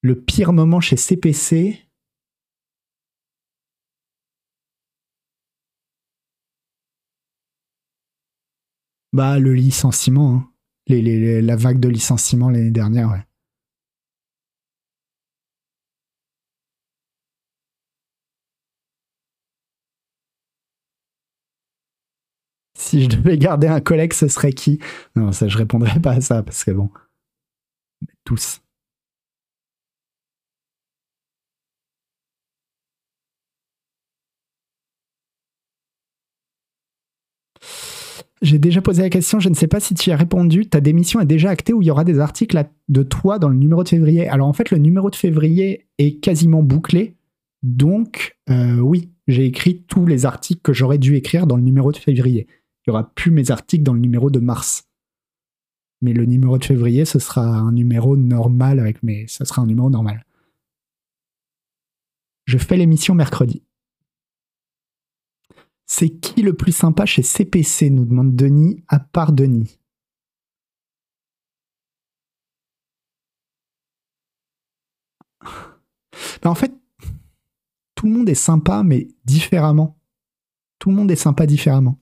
Le pire moment chez CPC. Bah, le licenciement. hein. La vague de licenciement l'année dernière. Si je devais garder un collègue, ce serait qui? Non, ça, je répondrais pas à ça parce que bon. Tous. J'ai déjà posé la question, je ne sais pas si tu y as répondu. Ta démission est déjà actée ou il y aura des articles de toi dans le numéro de février? Alors en fait, le numéro de février est quasiment bouclé. Donc, euh, oui, j'ai écrit tous les articles que j'aurais dû écrire dans le numéro de février. Il n'y aura plus mes articles dans le numéro de mars. Mais le numéro de février, ce sera un numéro normal avec mes. Sera un numéro normal. Je fais l'émission mercredi. C'est qui le plus sympa chez CPC nous demande Denis, à part Denis. Ben, en fait, tout le monde est sympa, mais différemment. Tout le monde est sympa différemment.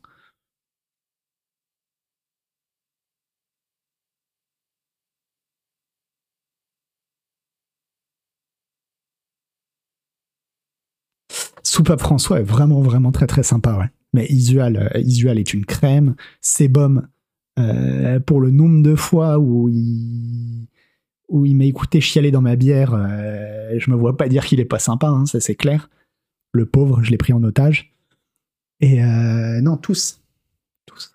Soupape François est vraiment, vraiment très, très sympa, ouais. Mais Isual, euh, Isual est une crème. Sebum, euh, pour le nombre de fois où il, où il m'a écouté chialer dans ma bière, euh, je me vois pas dire qu'il est pas sympa, hein, ça c'est clair. Le pauvre, je l'ai pris en otage. Et euh, non, tous. Tous.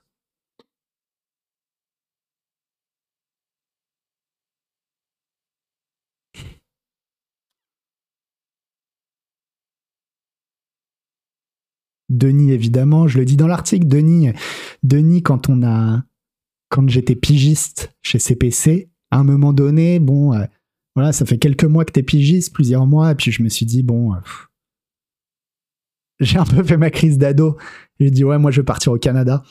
Denis, évidemment, je le dis dans l'article, Denis, Denis, quand on a, quand j'étais pigiste chez CPC, à un moment donné, bon, euh, voilà, ça fait quelques mois que t'es pigiste, plusieurs mois, et puis je me suis dit, bon, euh, j'ai un peu fait ma crise d'ado. J'ai dit, ouais, moi, je vais partir au Canada.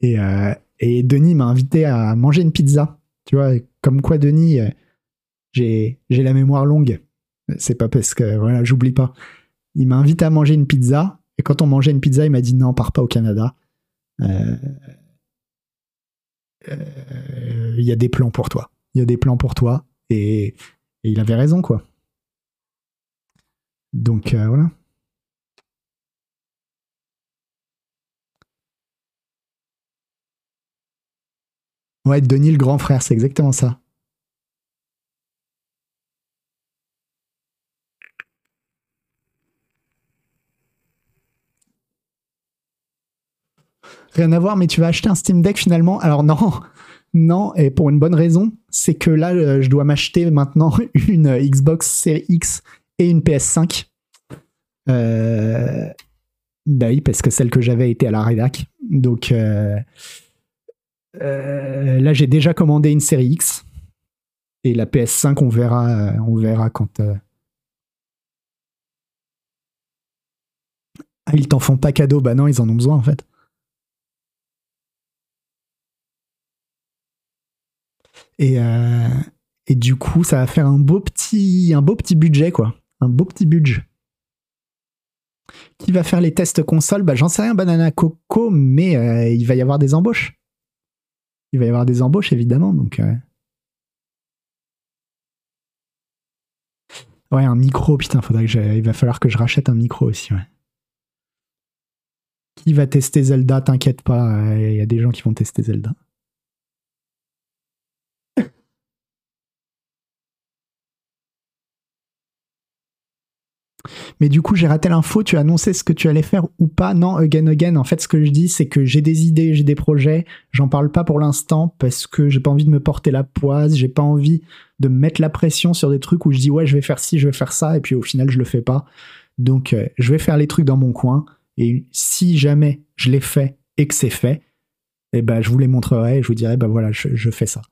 Et, euh, et Denis m'a invité à manger une pizza. Tu vois, comme quoi, Denis, j'ai la mémoire longue. C'est pas parce que, voilà, j'oublie pas. Il m'a invité à manger une pizza. Quand on mangeait une pizza, il m'a dit, non, pars pas au Canada. Euh, euh, il y a des plans pour toi. Il y a des plans pour toi. Et, et il avait raison, quoi. Donc, euh, voilà. Ouais, Denis le grand frère, c'est exactement ça. Rien à voir, mais tu vas acheter un Steam Deck finalement. Alors non, <laughs> non, et pour une bonne raison, c'est que là, euh, je dois m'acheter maintenant <laughs> une Xbox Series X et une PS5. Euh... Bah oui, parce que celle que j'avais était à la rédac. Donc euh, là, j'ai déjà commandé une série X. Et la PS5, on verra, on verra quand. Ah, ils t'en font pas cadeau. Bah non, ils en ont besoin en fait. Et, euh, et du coup, ça va faire un beau petit, budget, quoi. Un beau petit budget. Qui va faire les tests console? Bah, j'en sais rien, Banana Coco, mais euh, il va y avoir des embauches. Il va y avoir des embauches, évidemment. Donc, euh. ouais, un micro. Putain, il va falloir que je rachète un micro aussi. Qui va tester Zelda T'inquiète pas, il y a des gens qui vont tester Zelda. Mais du coup, j'ai raté l'info. Tu as annoncé ce que tu allais faire ou pas Non, again, again. En fait, ce que je dis, c'est que j'ai des idées, j'ai des projets. J'en parle pas pour l'instant parce que j'ai pas envie de me porter la poise. J'ai pas envie de me mettre la pression sur des trucs où je dis ouais, je vais faire ci, je vais faire ça, et puis au final, je le fais pas. Donc, euh, je vais faire les trucs dans mon coin. Et si jamais je les fais et que c'est fait, eh ben, je vous les montrerai. Et je vous dirai, ben voilà, je fais ça.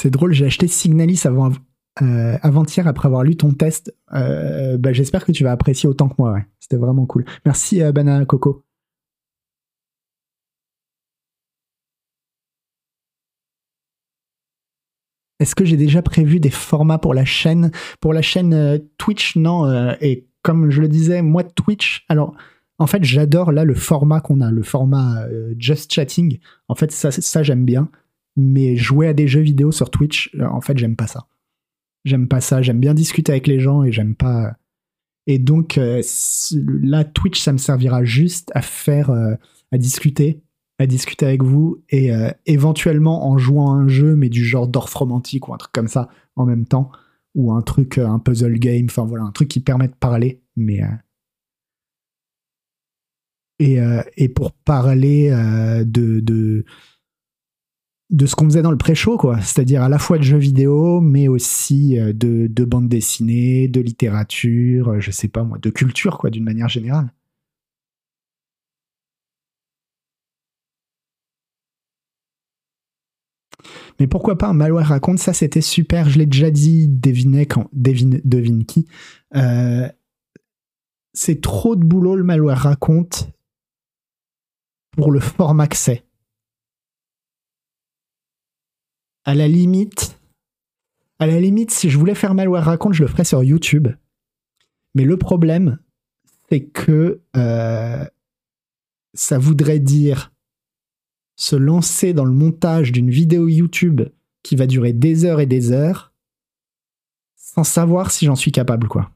C'est drôle, j'ai acheté Signalis euh, avant-hier après avoir lu ton test. Euh, bah, J'espère que tu vas apprécier autant que moi. C'était vraiment cool. Merci euh, Banana Coco. Est-ce que j'ai déjà prévu des formats pour la chaîne Pour la chaîne euh, Twitch, non. et comme je le disais, moi, Twitch, alors en fait, j'adore là le format qu'on a, le format Just Chatting. En fait, ça, ça j'aime bien. Mais jouer à des jeux vidéo sur Twitch, euh, en fait, j'aime pas ça. J'aime pas ça. J'aime bien discuter avec les gens et j'aime pas. Et donc, euh, là, Twitch, ça me servira juste à faire, euh, à discuter, à discuter avec vous et euh, éventuellement en jouant à un jeu, mais du genre d'orf romantique ou un truc comme ça en même temps, ou un truc, euh, un puzzle game, enfin voilà, un truc qui permet de parler, mais. euh, et, euh, et pour parler euh, de, de, de ce qu'on faisait dans le pré-show, quoi. C'est-à-dire à la fois de jeux vidéo, mais aussi euh, de, de bande dessinée, de littérature, euh, je sais pas moi, de culture, quoi, d'une manière générale. Mais pourquoi pas un malware raconte Ça, c'était super. Je l'ai déjà dit, devinez quand, devine, devine qui. Euh, c'est trop de boulot le malware raconte pour le format que. À la limite, si je voulais faire malware raconte, je le ferais sur YouTube. Mais le problème, c'est que euh, ça voudrait dire se lancer dans le montage d'une vidéo YouTube qui va durer des heures et des heures sans savoir si j'en suis capable, quoi.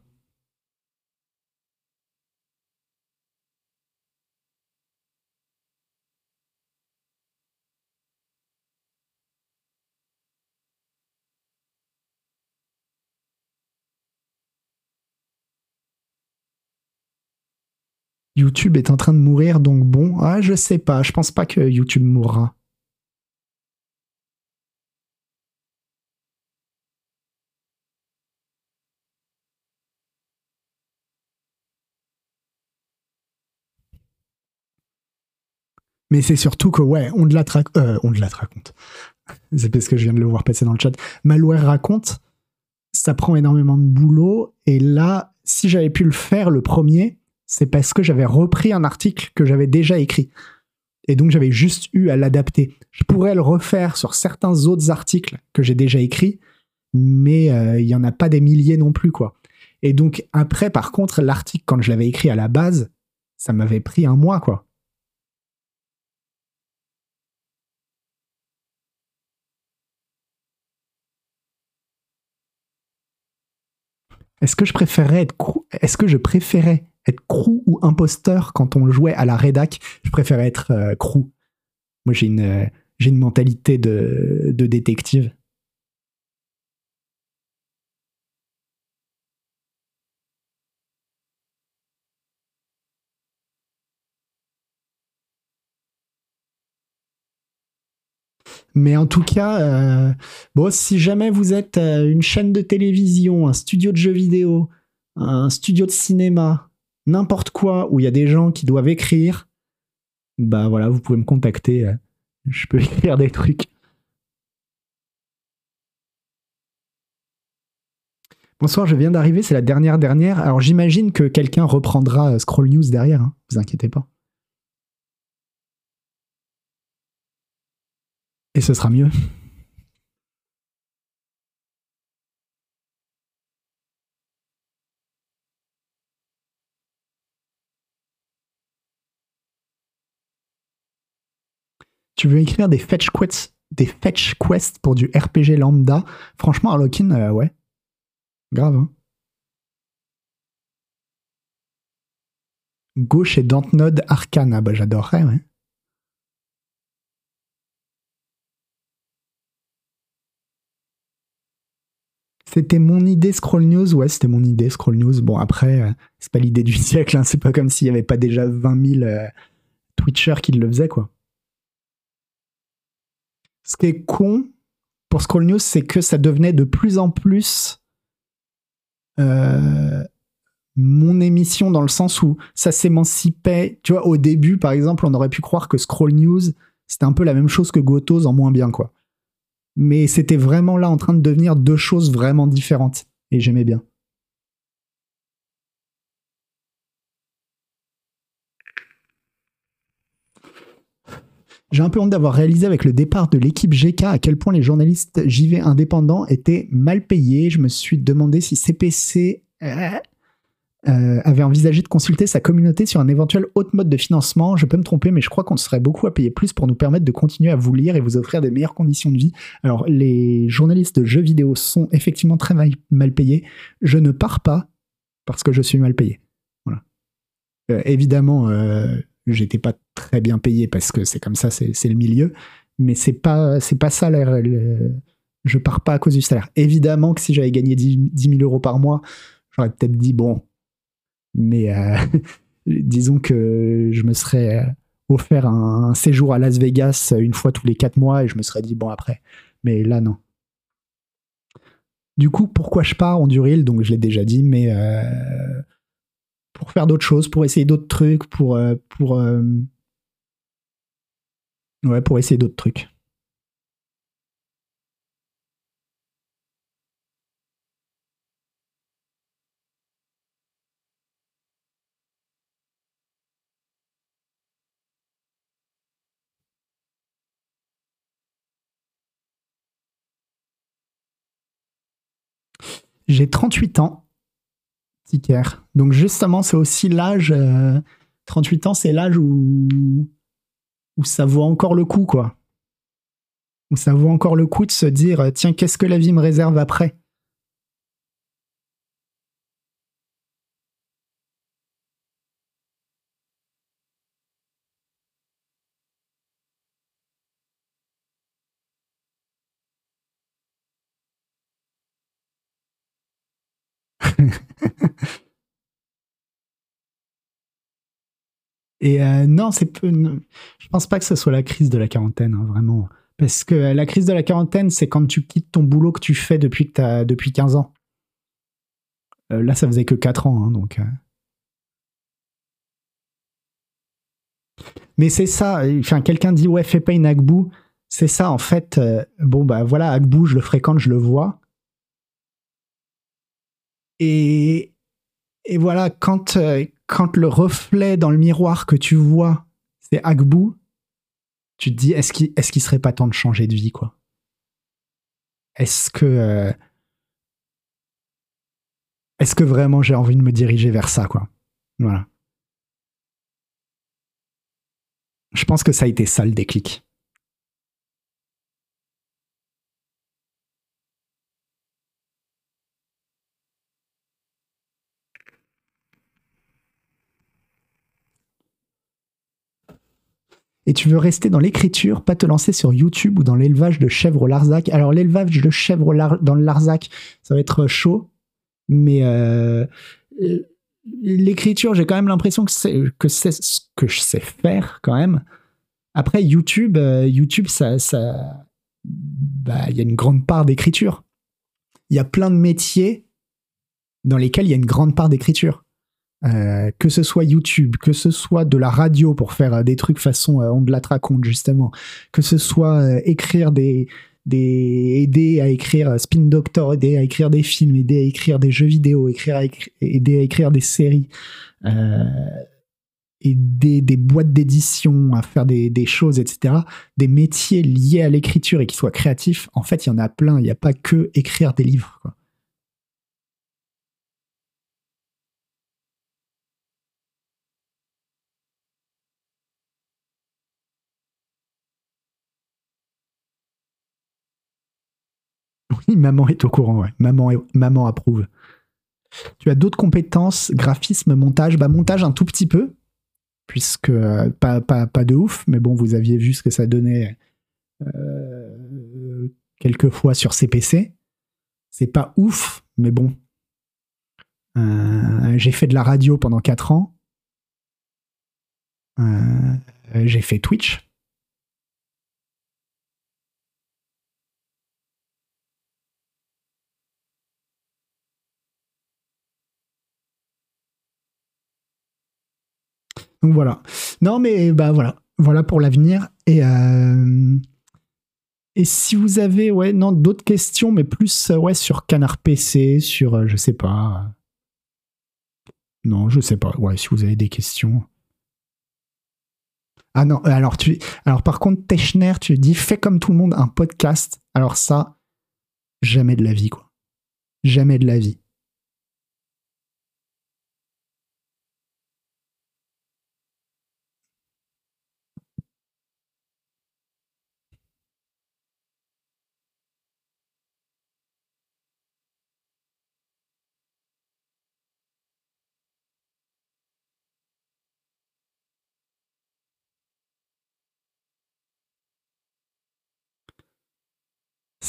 YouTube est en train de mourir, donc bon, ah, je sais pas, je pense pas que YouTube mourra. Mais c'est surtout que, ouais, on de la. Euh, on de la raconte. <laughs> C'est parce que je viens de le voir passer dans le chat. Malware raconte, ça prend énormément de boulot. Et là, si j'avais pu le faire le premier, c'est parce que j'avais repris un article que j'avais déjà écrit. Et donc, j'avais juste eu à l'adapter. Je pourrais le refaire sur certains autres articles que j'ai déjà écrits, mais euh, il y en a pas des milliers non plus, quoi. Et donc, après, par contre, l'article, quand je l'avais écrit à la base, ça m'avait pris un mois, quoi. Est-ce que je préférais être crew- ou imposteur quand on jouait à la rédac? Je préférais être euh, crew. Moi, j'ai une, euh, une mentalité de détective. Mais en tout cas, euh, si jamais vous êtes euh, une chaîne de télévision, un studio de jeux vidéo, un studio de cinéma, n'importe quoi, où il y a des gens qui doivent écrire, bah voilà, vous pouvez me contacter. euh, Je peux <laughs> écrire des trucs. Bonsoir, je viens d'arriver, c'est la dernière dernière. Alors j'imagine que quelqu'un reprendra Scroll News derrière, hein, vous inquiétez pas. Et ce sera mieux. Tu veux écrire des fetch quests, des fetch quests pour du RPG lambda? Franchement, Harlequin, euh, ouais. Grave. Hein. Gauche et Dantnod Arcane. Ah bah j'adorerais, ouais. C'était mon idée Scroll News, ouais, c'était mon idée Scroll News. Bon, après, euh, c'est pas l'idée du <laughs> siècle, hein, c'est pas comme s'il y avait pas déjà 20 000 euh, Twitchers qui le faisaient, quoi. Ce qui est con pour Scroll News, c'est que ça devenait de plus en plus euh, mon émission dans le sens où ça s'émancipait. Tu vois, au début, par exemple, on aurait pu croire que Scroll News, c'était un peu la même chose que Gotos en moins bien, quoi. Mais c'était vraiment là en train de devenir deux choses vraiment différentes. Et j'aimais bien. J'ai un peu honte d'avoir réalisé avec le départ de l'équipe GK à quel point les journalistes JV indépendants étaient mal payés. Je me suis demandé si CPC euh, euh, avait envisagé de consulter sa communauté sur un éventuel autre mode de financement. Je peux me tromper, mais je crois qu'on serait beaucoup à payer plus pour nous permettre de continuer à vous lire et vous offrir des meilleures conditions de vie. Alors, les journalistes de jeux vidéo sont effectivement très mal, payés. Je ne pars pas parce que je suis mal payé. Voilà. Euh, évidemment, j'étais pas très bien payé parce que c'est comme ça, c'est le milieu. Mais c'est pas, c'est pas ça. je pars pas à cause du salaire. Évidemment que si j'avais gagné 10, 000 euros par mois, j'aurais peut-être dit bon. Mais euh, <laughs> disons que je me serais offert un, séjour à Las Vegas une fois tous les 4 mois et je me serais dit bon après. Mais là, non. Du coup, pourquoi je pars en Duril? Donc, je l'ai déjà dit, mais euh, pour faire d'autres choses, pour essayer d'autres trucs, pour, euh, pour, euh, ouais, pour essayer d'autres trucs. J'ai 38 ans. Donc justement, c'est aussi l'âge, 38 euh, ans, c'est l'âge où, où ça vaut encore le coup, quoi. Où ça vaut encore le coup de se dire, tiens, qu'est-ce que la vie me réserve après? <laughs> Et euh, non, c'est peu. Je pense pas que ce soit la crise de la quarantaine, hein, vraiment. Parce que la crise de la quarantaine, c'est quand tu quittes ton boulot que tu fais depuis, depuis 15 ans. Euh, là, ça faisait que 4 ans, hein, donc. Euh. Mais c'est ça, enfin, quelqu'un dit, ouais, fais pas une Agbou. C'est ça, en fait. bon, bah voilà, Agbou, je le fréquente, je le vois. Et, voilà, quand, quand le reflet dans le miroir que tu vois, c'est Agbou, tu te dis, est-ce qu'il est serait pas temps de changer de vie, quoi? Est-ce que. Euh, est-ce que vraiment j'ai envie de me diriger vers ça, Voilà. Je pense que ça a été ça le déclic. Et tu veux rester dans l'écriture, pas te lancer sur YouTube ou dans l'élevage de chèvres au Larzac. Alors l'élevage de chèvres dans le Larzac, ça va être chaud, mais euh, l'écriture, j'ai quand même l'impression que c'est que c'est ce que je sais faire quand même. Après YouTube, euh, YouTube, ça, ça, bah, il y a une grande part d'écriture. Il y a plein de métiers dans lesquels il y a une grande part d'écriture. Euh, que ce soit YouTube, que ce soit de la radio pour faire euh, des trucs façon euh, on de la raconte justement, que ce soit écrire des, des aider à écrire Spin Doctor, aider à écrire des films, aider à écrire des jeux vidéo, écrire aider à écrire des séries, aider des boîtes d'édition à faire des, des, choses, etc. Des métiers liés à l'écriture et qui soient créatifs. En fait, il y en a plein. Il n'y a pas que écrire des livres. Quoi. Maman est au courant, ouais. Maman, maman approuve. Tu as d'autres compétences, graphisme, montage? Bah, montage un tout petit peu, puisque euh, pas, pas, pas, de ouf, mais bon, vous aviez vu ce que ça donnait euh, quelques fois sur CPC. C'est pas ouf, mais bon. Euh, j'ai fait de la radio pendant 4 ans. j'ai fait Twitch. Donc voilà. Non, mais bah voilà. Voilà pour l'avenir. Et, euh, si vous avez ouais, non, d'autres questions, mais plus euh, ouais, sur Canard PC, sur, euh, je sais pas. Non, je sais pas. Ouais, si vous avez des questions. Ah non, alors, tu, alors par contre, Techner, tu dis fais comme tout le monde un podcast. Alors ça, jamais de la vie, quoi. Jamais de la vie.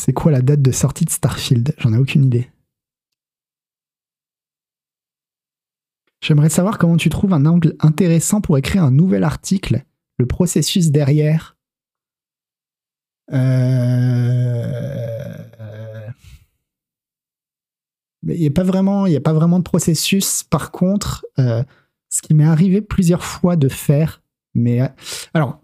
C'est quoi la date de sortie de Starfield? J'en ai aucune idée. J'aimerais savoir comment tu trouves un angle intéressant pour écrire un nouvel article, le processus derrière. Euh... Mais il n'y a, pas vraiment, a pas vraiment de processus. Par contre, euh, ce qui m'est arrivé plusieurs fois de faire, mais euh, alors,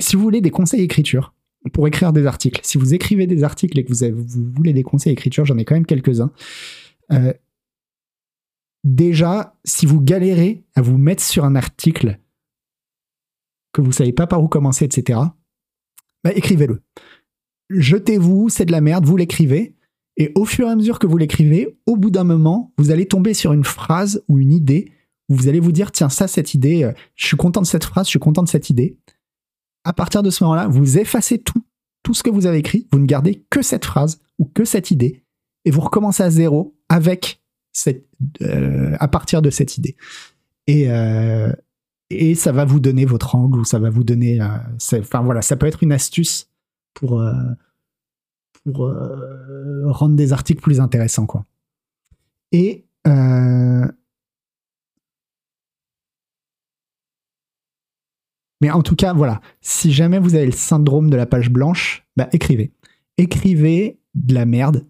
si vous voulez des conseils d'écriture, pour écrire des articles. Si vous écrivez des articles et que vous, vous voulez des conseils d'écriture, j'en ai quand même quelques-uns. Euh, déjà, si vous galérez à vous mettre sur un article, que vous savez pas par où commencer, etc., bah, écrivez-le. Jetez-vous, c'est de la merde, vous l'écrivez. Et au fur et à mesure que vous l'écrivez, au bout d'un moment, vous allez tomber sur une phrase ou une idée où vous allez vous dire tiens, ça, cette idée, euh, je suis content de cette phrase, je suis content de cette idée à partir de ce moment-là, vous effacez tout, tout ce que vous avez écrit, vous ne gardez que cette phrase ou que cette idée, et vous recommencez à zéro avec cette, euh, à partir de cette idée. Et, euh, et ça va vous donner votre angle, ou ça va vous donner, euh, enfin voilà, ça peut être une astuce pour, pour rendre des articles plus intéressants, quoi. Et Mais en tout cas, voilà, si jamais vous avez le syndrome de la page blanche, bah, écrivez. Écrivez de la merde.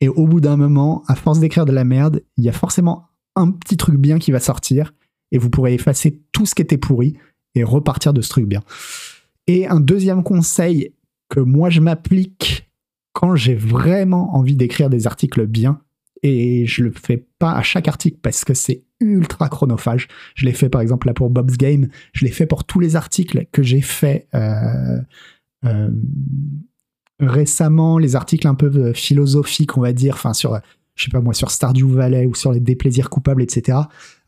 Et au bout d'un moment, à force d'écrire de la merde, il y a forcément un petit truc bien qui va sortir. Et vous pourrez effacer tout ce qui était pourri et repartir de ce truc bien. Et un deuxième conseil que moi je m'applique quand j'ai vraiment envie d'écrire des articles bien, et je le fais pas à chaque article parce que c'est ultra chronophage. Je l'ai fait par exemple là pour Bob's Game, je l'ai fait pour tous les articles que j'ai fait euh, euh, récemment, les articles un peu euh, philosophiques, on va dire, enfin sur je sais pas moi, sur Stardew Valley ou sur les déplaisirs coupables, etc.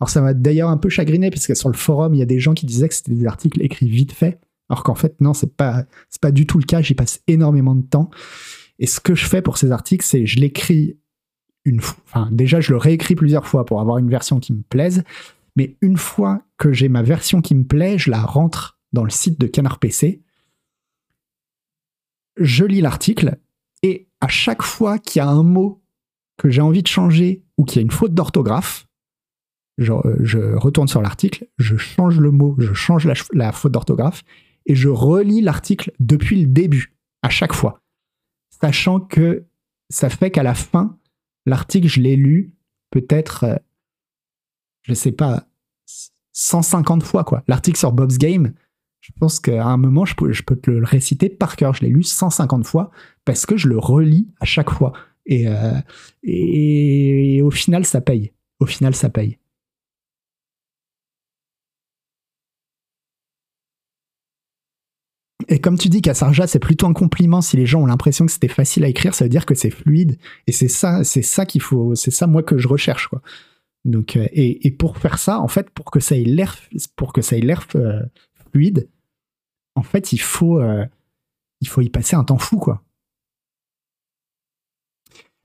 Alors ça m'a d'ailleurs un peu chagriné parce que sur le forum, il y a des gens qui disaient que c'était des articles écrits vite fait, alors qu'en fait non, c'est pas pas du tout le cas. J'y passe énormément de temps. Et ce que je fais pour ces articles, c'est je l'écris une. Enfin, déjà, je le réécris plusieurs fois pour avoir une version qui me plaise. Mais une fois que j'ai ma version qui me plaît, je la rentre dans le site de Canard PC. Je lis l'article et à chaque fois qu'il y a un mot que j'ai envie de changer ou qu'il y a une faute d'orthographe, je, retourne sur l'article, je change le mot, je change la, la faute d'orthographe et je relis l'article depuis le début, à chaque fois. Sachant que ça fait qu'à la fin, L'article, je l'ai lu peut-être, euh, je sais pas, 150 fois, quoi. L'article sur Bob's Game, je pense qu'à un moment, je peux, je peux te le réciter par cœur. Je l'ai lu 150 fois parce que je le relis à chaque fois. Et, euh, et, au final, ça paye. Au final, ça paye. Et comme tu dis qu'à Sarja, c'est plutôt un compliment si les gens ont l'impression que c'était facile à écrire, ça veut dire que c'est fluide. Et c'est ça, c'est ça qu'il faut, c'est ça moi que je recherche, quoi. Donc, euh, et, pour faire ça, en fait, pour que ça ait l'air, pour que ça ait l'air euh, fluide, en fait, il faut, euh, il faut y passer un temps fou, quoi.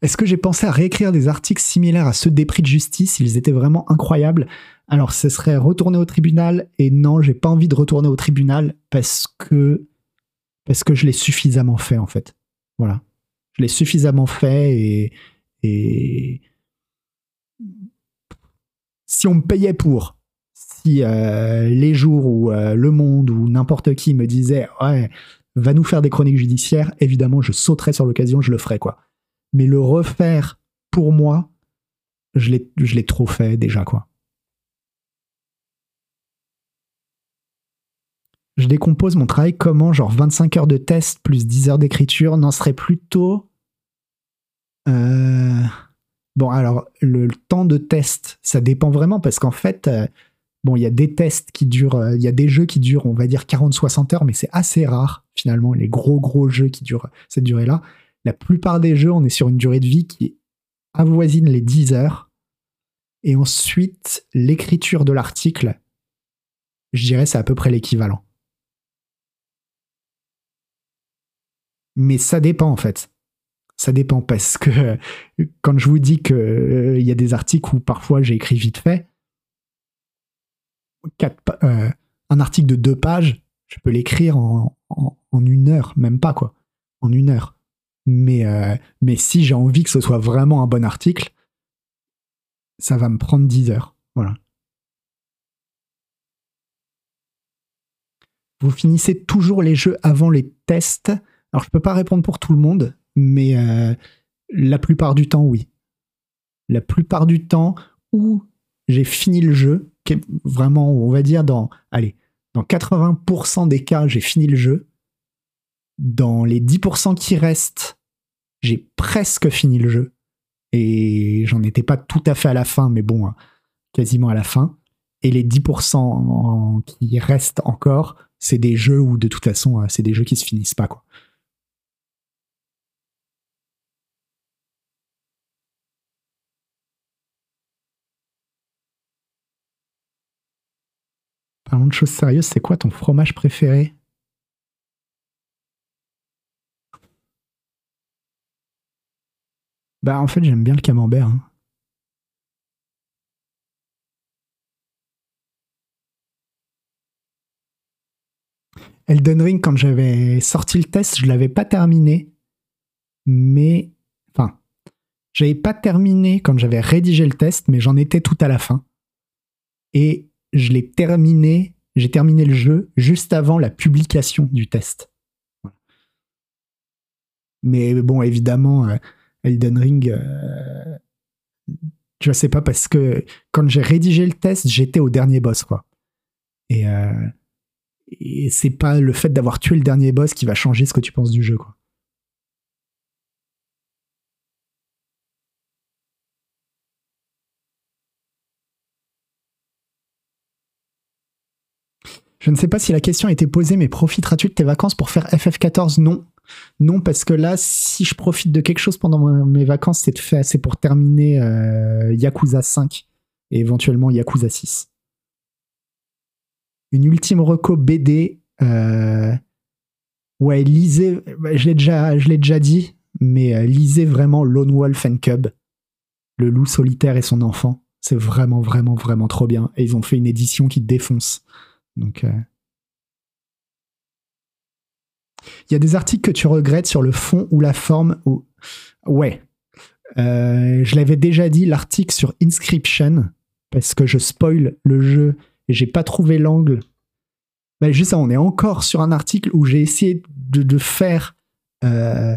Est-ce que j'ai pensé à réécrire des articles similaires à ceux des prix de justice? Ils étaient vraiment incroyables. Alors, ce serait retourner au tribunal. Et non, j'ai pas envie de retourner au tribunal parce que parce que je l'ai suffisamment fait en fait. Voilà, je l'ai suffisamment fait et, et si on me payait pour, si euh, les jours où euh, Le Monde ou n'importe qui me disait ouais va nous faire des chroniques judiciaires, évidemment je sauterais sur l'occasion, je le ferais quoi mais le refaire pour moi, je l'ai trop fait déjà, quoi. Je décompose mon travail comment Genre 25 heures de test plus 10 heures d'écriture n'en serait plutôt. Euh, bon, alors, le, temps de test, ça dépend vraiment parce qu'en fait, euh, bon, il y a des tests qui durent, euh, il y a des jeux qui durent, on va dire, 40-60 heures, mais c'est assez rare, finalement, les gros, gros jeux qui durent cette durée-là. La plupart des jeux, on est sur une durée de vie qui avoisine les 10 heures. Et ensuite, l'écriture de l'article, je dirais, c'est à peu près l'équivalent. Mais ça dépend en fait. Ça dépend parce que <laughs> quand je vous dis qu'il euh, y a des articles où parfois j'ai écrit vite fait, euh, un article de deux pages, je peux l'écrire en, une heure, même pas quoi, en une heure. Mais, euh, mais si j'ai envie que ce soit vraiment un bon article, ça va me prendre dix heures. Voilà. Vous finissez toujours les jeux avant les tests alors, je peux pas répondre pour tout le monde, mais euh, la plupart du temps, oui. La plupart du temps où j'ai fini le jeu, vraiment, on va dire dans, allez, dans 80% des cas, j'ai fini le jeu. Dans les 10% qui restent, j'ai presque fini le jeu. Et j'en étais pas tout à fait à la fin, mais bon, quasiment à la fin. Et les 10% qui restent encore, c'est des jeux où de toute façon, c'est des jeux qui se finissent pas, quoi. Parlons de choses sérieuses, c'est quoi ton fromage préféré? Bah en fait j'aime bien le camembert. Hein. Elden Ring, quand j'avais sorti le test, je l'avais pas terminé. Mais. Enfin. J'avais pas terminé quand j'avais rédigé le test, mais j'en étais tout à la fin. Et je l'ai terminé, j'ai terminé le jeu juste avant la publication du test. Mais bon, évidemment, euh, Elden Ring, euh, je sais pas parce que quand j'ai rédigé le test, j'étais au dernier boss, quoi. Et, euh, et c'est pas le fait d'avoir tué le dernier boss qui va changer ce que tu penses du jeu, quoi. Je ne sais pas si la question a été posée, mais profiteras-tu de tes vacances pour faire FF14 Non. Non, parce que là, si je profite de quelque chose pendant mes vacances, c'est, pour terminer euh, Yakuza 5 et éventuellement Yakuza 6. Une ultime reco BD. Euh, ouais, lisez. Bah, je l'ai déjà, je l'ai déjà dit, mais euh, lisez vraiment Lone Wolf and Cub, le loup solitaire et son enfant. C'est vraiment, vraiment, vraiment trop bien. Et ils ont fait une édition qui défonce. Donc, euh, il y a des articles que tu regrettes sur le fond ou la forme ou ouais. Euh, je l'avais déjà dit l'article sur Inscription parce que je spoil le jeu et j'ai pas trouvé l'angle. Juste ça, on est encore sur un article où j'ai essayé de, faire euh,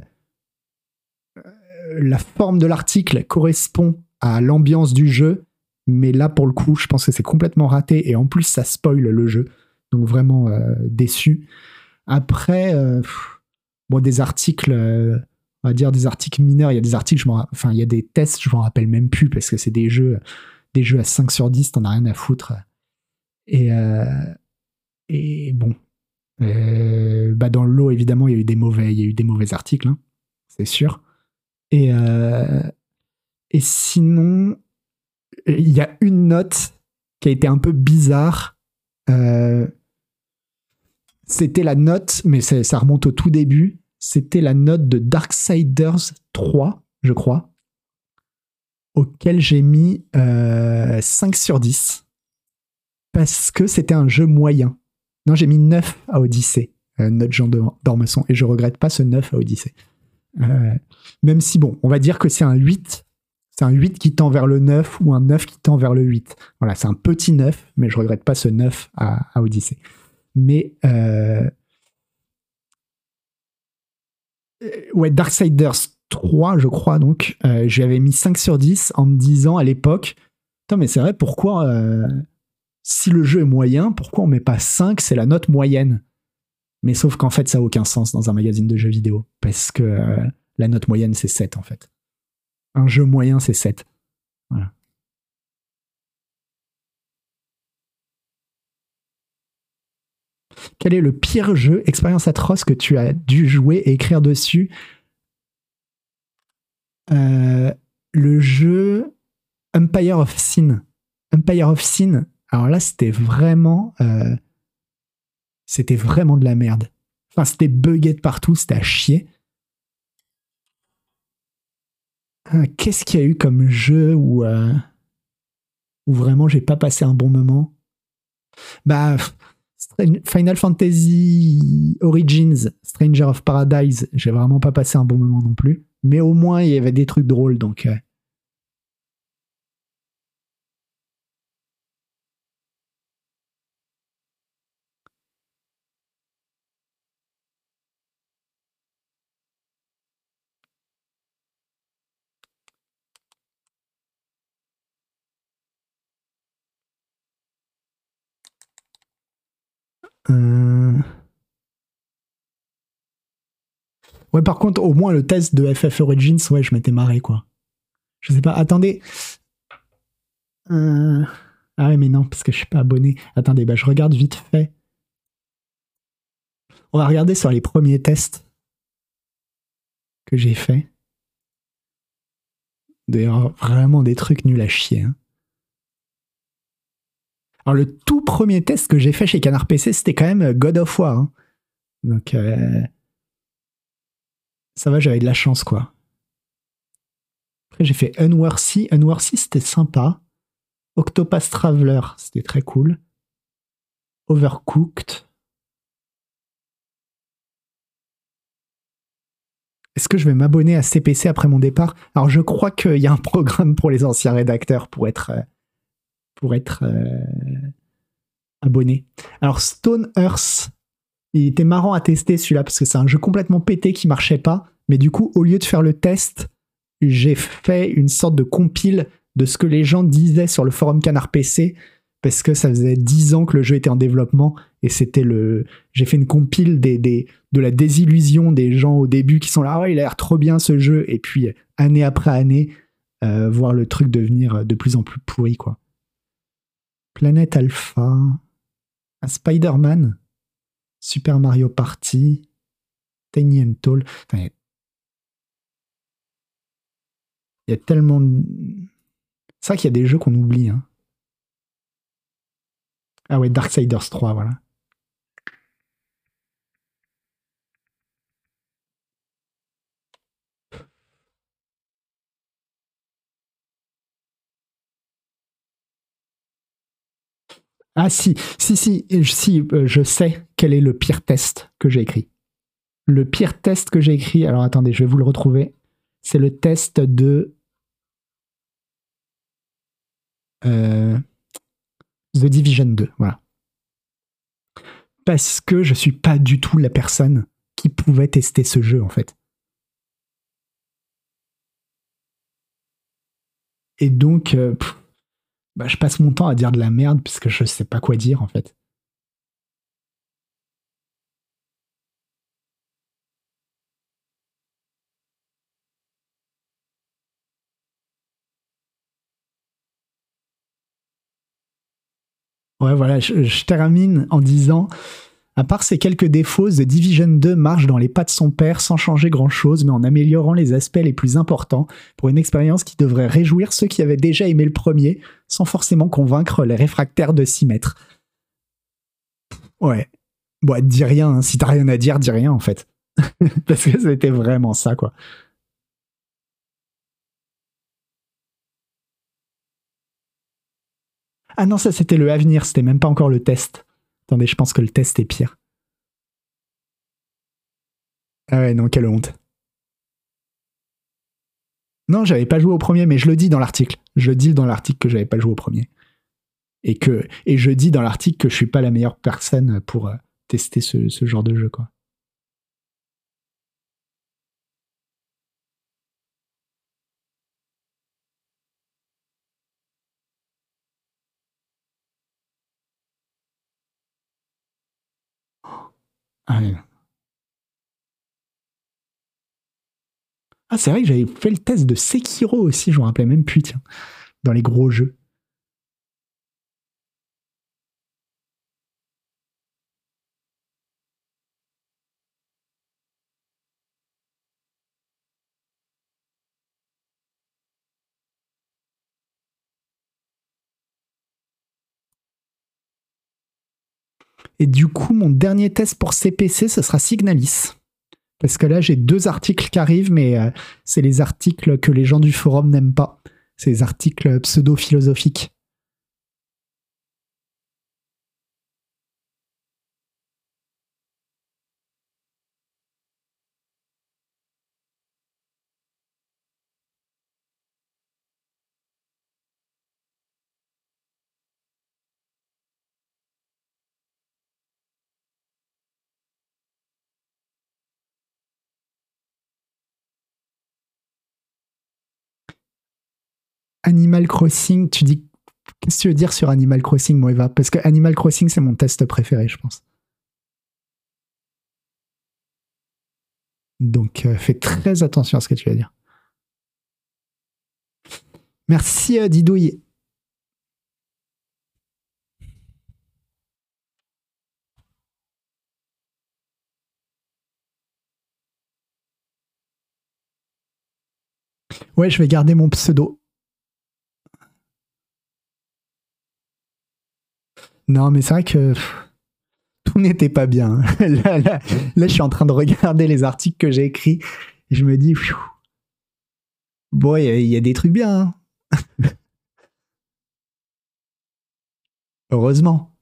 la forme de l'article correspond à l'ambiance du jeu mais là, pour le coup, je pense que c'est complètement raté. Et en plus, ça spoil le jeu. Donc vraiment euh, déçu. Après, euh, bon, des articles, euh, on va dire des articles mineurs. Il y a des articles, je enfin, il y a des tests, je m'en rappelle même plus parce que c'est des jeux, des jeux à 5 sur 10, t'en as rien à foutre. Et, et bon, bah dans le lot, évidemment, il y a eu des mauvais, il y a eu des mauvais articles, hein, c'est sûr. Et, et sinon, il y a une note qui a été un peu bizarre. Euh, c'était la note, mais ça remonte au tout début. C'était la note de Darksiders 3, je crois, auquel j'ai mis 5 euh, sur 10. Parce que c'était un jeu moyen. Non, j'ai mis 9 à Odyssey, euh, note Jean d'Ormesson, et je regrette pas ce 9 à Odyssey. même si, bon, on va dire que c'est un 8 c'est un 8 qui tend vers le 9 ou un 9 qui tend vers le 8. Voilà, c'est un petit 9, mais je regrette pas ce 9 à, Odyssey. Mais euh... ouais, Darksiders 3, je crois, donc, euh, j'avais mis 5 sur 10 en me disant à l'époque, mais c'est vrai, pourquoi, euh, si le jeu est moyen, pourquoi on met pas 5, c'est la note moyenne? Mais sauf qu'en fait, ça n'a aucun sens dans un magazine de jeux vidéo. Parce que euh, la note moyenne, c'est 7 en fait. Un jeu moyen, c'est 7. Voilà. Quel est le pire jeu, expérience atroce que tu as dû jouer et écrire dessus? Euh, Le jeu Empire of Sin. Empire of Sin. Alors là, c'était vraiment, euh, c'était vraiment de la merde. Enfin, c'était bugué de partout, c'était à chier. Euh, qu'est-ce qu'il y a eu comme jeu où, où vraiment j'ai pas passé un bon moment? Bah, Final Fantasy Origins, Stranger of Paradise, j'ai vraiment pas passé un bon moment non plus. Mais au moins, il y avait des trucs drôles, donc. Euh. Euh. Ouais, par contre, au moins le test de FF Origins, ouais, je m'étais marré, quoi. Je sais pas, attendez. Euh. Ah ouais, mais non, parce que je suis pas abonné. Attendez, bah, je regarde vite fait. On va regarder sur les premiers tests que j'ai fait. D'ailleurs, vraiment des trucs nuls à chier. Hein. Alors, le tout premier test que j'ai fait chez Canard PC, c'était quand même God of War. Hein. Donc, euh, ça va, j'avais de la chance, quoi. Après, j'ai fait Unworthy. Unworthy, c'était sympa. Octopath Traveler, c'était très cool. Overcooked. Est-ce que je vais m'abonner à CPC après mon départ? Alors, je crois qu'il y a un programme pour les anciens rédacteurs pour être, euh, pour être euh, abonné. Alors, Stone Earth, il était marrant à tester celui-là parce que c'est un jeu complètement pété qui marchait pas. Mais du coup, au lieu de faire le test, j'ai fait une sorte de compile de ce que les gens disaient sur le forum Canard PC parce que ça faisait 10 ans que le jeu était en développement et c'était le j'ai fait une compile des, des, de la désillusion des gens au début qui sont là ah il a l'air trop bien ce jeu et puis année après année euh, voir le truc devenir de plus en plus pourri quoi Planète Alpha un Spider-Man Super Mario Party, Tiny and Tall. il y a tellement de... C'est vrai qu'il y a des jeux qu'on oublie. Hein. Ah ouais, Darksiders 3, voilà. Ah si, si, si, si, euh, je sais quel est le pire test que j'ai écrit. Le pire test que j'ai écrit, alors attendez, je vais vous le retrouver. C'est le test de euh, The Division 2, voilà. Parce que je suis pas du tout la personne qui pouvait tester ce jeu en fait. Et donc, euh, bah, je passe mon temps à dire de la merde puisque je sais pas quoi dire en fait. Ouais, voilà, je, termine en disant, à part ces quelques défauts, The Division 2 marche dans les pas de son père sans changer grand-chose, mais en améliorant les aspects les plus importants pour une expérience qui devrait réjouir ceux qui avaient déjà aimé le premier, sans forcément convaincre les réfractaires de s'y mettre. Ouais. Bon, dis rien, hein. si t'as rien à dire, dis rien en fait. <laughs> Parce que c'était vraiment ça, quoi. Ah non, ça c'était le avenir, c'était même pas encore le test. Attendez, je pense que le test est pire. Ah ouais, non, quelle honte. Non, j'avais pas joué au premier, mais je le dis dans l'article. Je dis dans l'article que j'avais pas joué au premier. Et, que, et je dis dans l'article que je suis pas la meilleure personne pour euh, tester ce, ce genre de jeu, quoi. Ah, c'est vrai que j'avais fait le test de Sekiro aussi, je me rappelais même plus, tiens, dans les gros jeux. Et du coup, mon dernier test pour CPC, ce sera Signalis. Parce que là, j'ai deux articles qui arrivent, mais euh, c'est les articles que les gens du forum n'aiment pas. C'est les articles pseudo-philosophiques. Animal Crossing, tu dis. Qu'est-ce que tu veux dire sur Animal Crossing, Moeva Parce que Animal Crossing, c'est mon test préféré, je pense. Donc, euh, fais très attention à ce que tu vas dire. Merci, euh, Didouille. Ouais, je vais garder mon pseudo. Non, mais c'est vrai que tout n'était pas bien. <laughs> là, je suis en train de regarder les articles que j'ai écrits et je me dis, bon, il y, a des trucs bien. Hein. <laughs> Heureusement.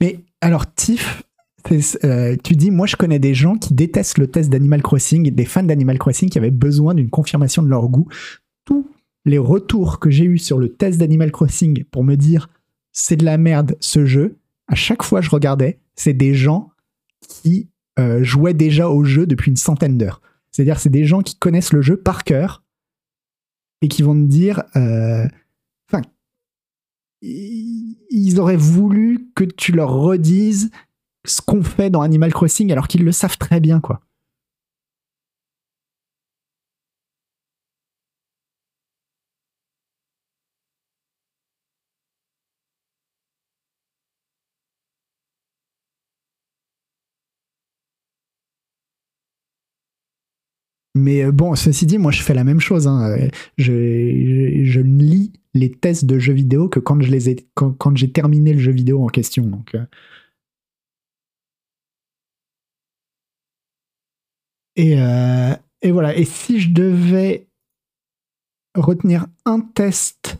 Mais alors, Tiff, euh, tu dis, moi je connais des gens qui détestent le test d'Animal Crossing, des fans d'Animal Crossing qui avaient besoin d'une confirmation de leur goût. Tout les retours que j'ai eus sur le test d'Animal Crossing pour me dire c'est de la merde ce jeu, à chaque fois je regardais, c'est des gens qui euh, jouaient déjà au jeu depuis une centaine d'heures. C'est-à-dire c'est des gens qui connaissent le jeu par cœur et qui vont me dire, euh, enfin, ils auraient voulu que tu leur redises ce qu'on fait dans Animal Crossing alors qu'ils le savent très bien, quoi. Mais euh, bon, ceci dit, moi je fais la même chose. Hein. Je, je, ne lis les tests de jeux vidéo que quand ai, quand, j'ai terminé le jeu vidéo en question. Donc, euh. et, euh, et voilà. Et si je devais retenir un test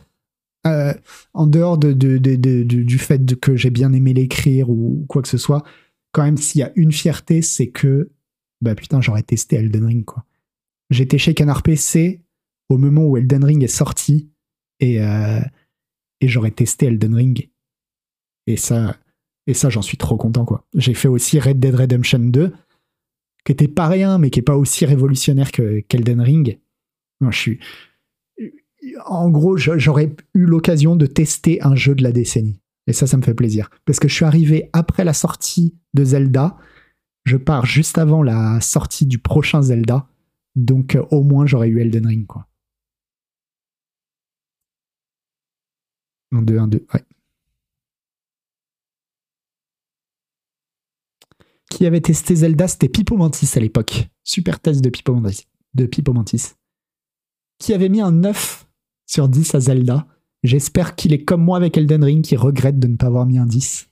en dehors de, de, du fait que j'ai bien aimé l'écrire ou quoi que ce soit, quand même, s'il y a une fierté, c'est que bah putain, j'aurais testé Elden Ring quoi. J'étais chez Canard PC au moment où Elden Ring est sorti et, euh, et j'aurais testé Elden Ring. Et ça, et ça j'en suis trop content. quoi. J'ai fait aussi Red Dead Redemption 2, qui était pas rien, mais qui est pas aussi révolutionnaire que, qu'Elden Ring. En gros, j'aurais eu l'occasion de tester un jeu de la décennie. Et ça, ça me fait plaisir. Parce que je suis arrivé après la sortie de Zelda. Je pars juste avant la sortie du prochain Zelda. Donc euh, au moins j'aurais eu Elden Ring quoi. 1, 2, 1, 2, ouais. Qui avait testé Zelda C'était Pipo Mantis à l'époque. Super test de Pipo Mantis. De Mantis. Qui avait mis un 9 sur 10 à Zelda. J'espère qu'il est comme moi avec Elden Ring qui regrette de ne pas avoir mis un 10.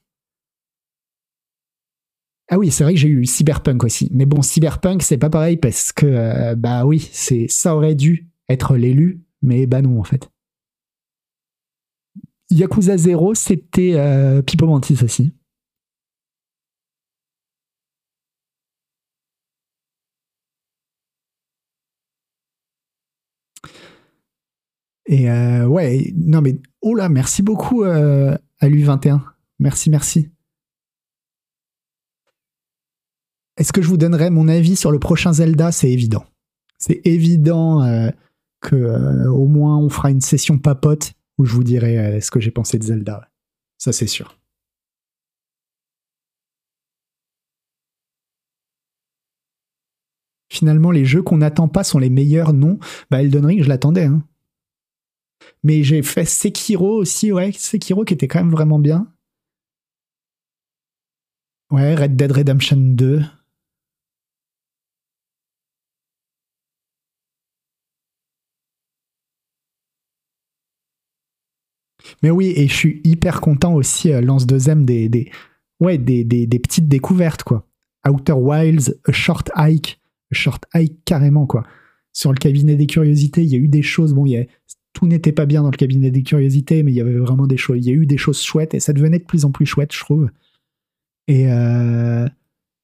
Ah oui, c'est vrai que j'ai eu Cyberpunk aussi. Mais bon, Cyberpunk, c'est pas pareil parce que, euh, bah oui, c'est ça aurait dû être l'élu, mais bah non, en fait. Yakuza 0, c'était euh, Pipo Mantis aussi. Et euh, ouais, non mais, oh là, merci beaucoup à lui21. Merci, merci. Est-ce que je vous donnerai mon avis sur le prochain Zelda? C'est évident. C'est évident euh, que euh, au moins on fera une session papote où je vous dirai euh, ce que j'ai pensé de Zelda. Ça, c'est sûr. Finalement, les jeux qu'on n'attend pas sont les meilleurs, non? Bah, Elden Ring, je l'attendais. Hein. Mais j'ai fait Sekiro aussi, ouais. Sekiro qui était quand même vraiment bien. Ouais, Red Dead Redemption 2. Mais oui, et je suis hyper content aussi, euh, Lance 2 des, des, ouais, des, des, des, petites découvertes, quoi. Outer Wilds, A Short Hike, A Short Hike carrément, quoi. Sur le cabinet des curiosités, il y a eu des choses, bon, il y a, tout n'était pas bien dans le cabinet des curiosités, mais il y avait vraiment des choses, il y a eu des choses chouettes, et ça devenait de plus en plus chouette, je trouve. Et, euh,